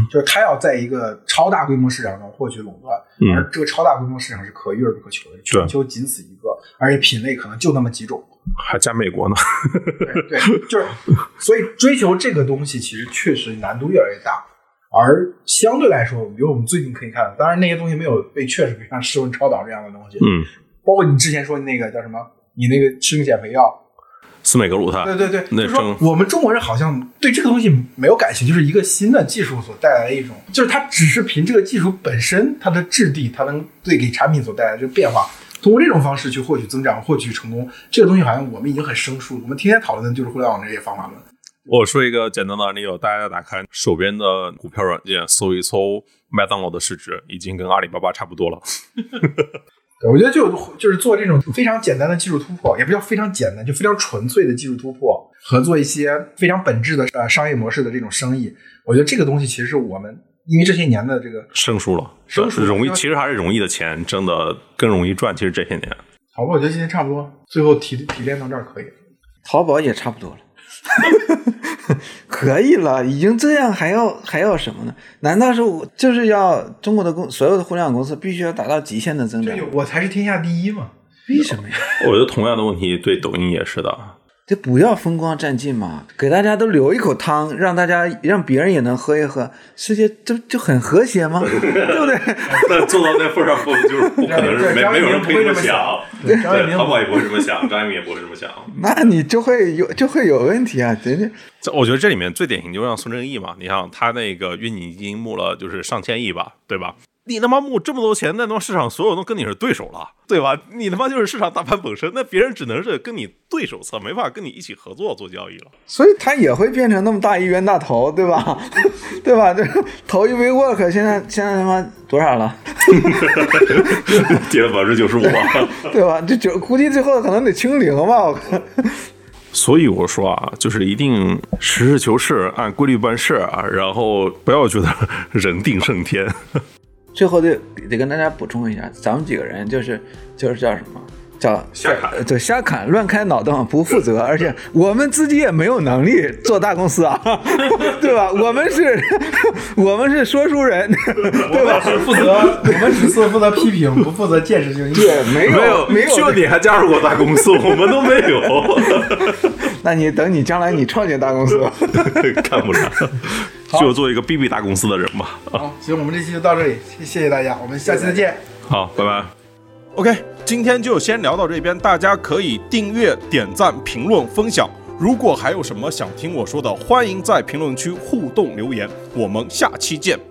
就是它要在一个超大规模市场中获取垄断，嗯而这个超大规模市场是可遇而不可求的，全球仅此一个，而且品类可能就那么几种。还加美国呢？对，对就是所以追求这个东西，其实确实难度越来越大。而相对来说，比如我们最近可以看到，当然那些东西没有被确实，比如像室温超导这样的东西，嗯，包括你之前说的那个叫什么，你那个吃那个减肥药，斯美格鲁肽。对对对，那就说我们中国人好像对这个东西没有感情，就是一个新的技术所带来的一种，就是它只是凭这个技术本身它的质地，它能对给产品所带来的这个变化，通过这种方式去获取增长、获取成功，这个东西好像我们已经很生疏了。我们天天讨论的就是互联网这些方法论。我说一个简单的案例哦，大家打开手边的股票软件，搜一搜麦当劳的市值，已经跟阿里巴巴差不多了。对，我觉得就就是做这种非常简单的技术突破，也不叫非常简单，就非常纯粹的技术突破，和做一些非常本质的呃商业模式的这种生意，我觉得这个东西其实是我们因为这些年的这个生疏了，生疏容易，其实还是容易的钱挣的更容易赚。其实这些年，好吧，我觉得今天差不多，最后提提炼到这儿可以了。淘宝也差不多了，可以了，已经这样还要还要什么呢？难道是我就是要中国的公所有的互联网公司必须要达到极限的增长？我才是天下第一嘛。为什么呀？我觉得同样的问题对抖音也是的。这不要风光占尽嘛，给大家都留一口汤，让大家让别人也能喝一喝，世界就就很和谐吗？对不对？但做到那份上，不就是不可能是没没有人可会这么想想。对张一鸣淘宝也不会这么想，张一鸣也不会这么想。那你就会有就会有问题啊！人家这我觉得这里面最典型就让孙正义嘛，你像他那个运营基金募了就是上千亿吧，对吧？你他妈募这么多钱，那他妈市场所有都跟你是对手了，对吧？你他妈就是市场大盘本身，那别人只能是跟你对手侧，没法跟你一起合作做交易了。所以他也会变成那么大一冤大头，对吧？对吧？这 头一没 work，现在现在他妈多少了？跌了百分之九十五啊！对吧？这九估计最后可能得清零吧，我看。所以我说啊，就是一定实事求是，按规律办事啊，然后不要觉得人定胜天。最后得得跟大家补充一下，咱们几个人就是就是叫什么？叫瞎砍呃对，瞎砍，乱开脑洞，不负责，而且我们自己也没有能力做大公司啊，对吧？我们是，我们是说书人，对吧？是负责，我们只是负责批评，不负责建设性。对，没有没有，没有就你还加入过大公司，我们都没有，那你等你将来你创建大公司，看不上，就做一个 BB 大公司的人吧。好，行，我们这期就到这里，谢谢谢大家，我们下期再见。好，拜拜。OK，今天就先聊到这边，大家可以订阅、点赞、评论、分享。如果还有什么想听我说的，欢迎在评论区互动留言。我们下期见。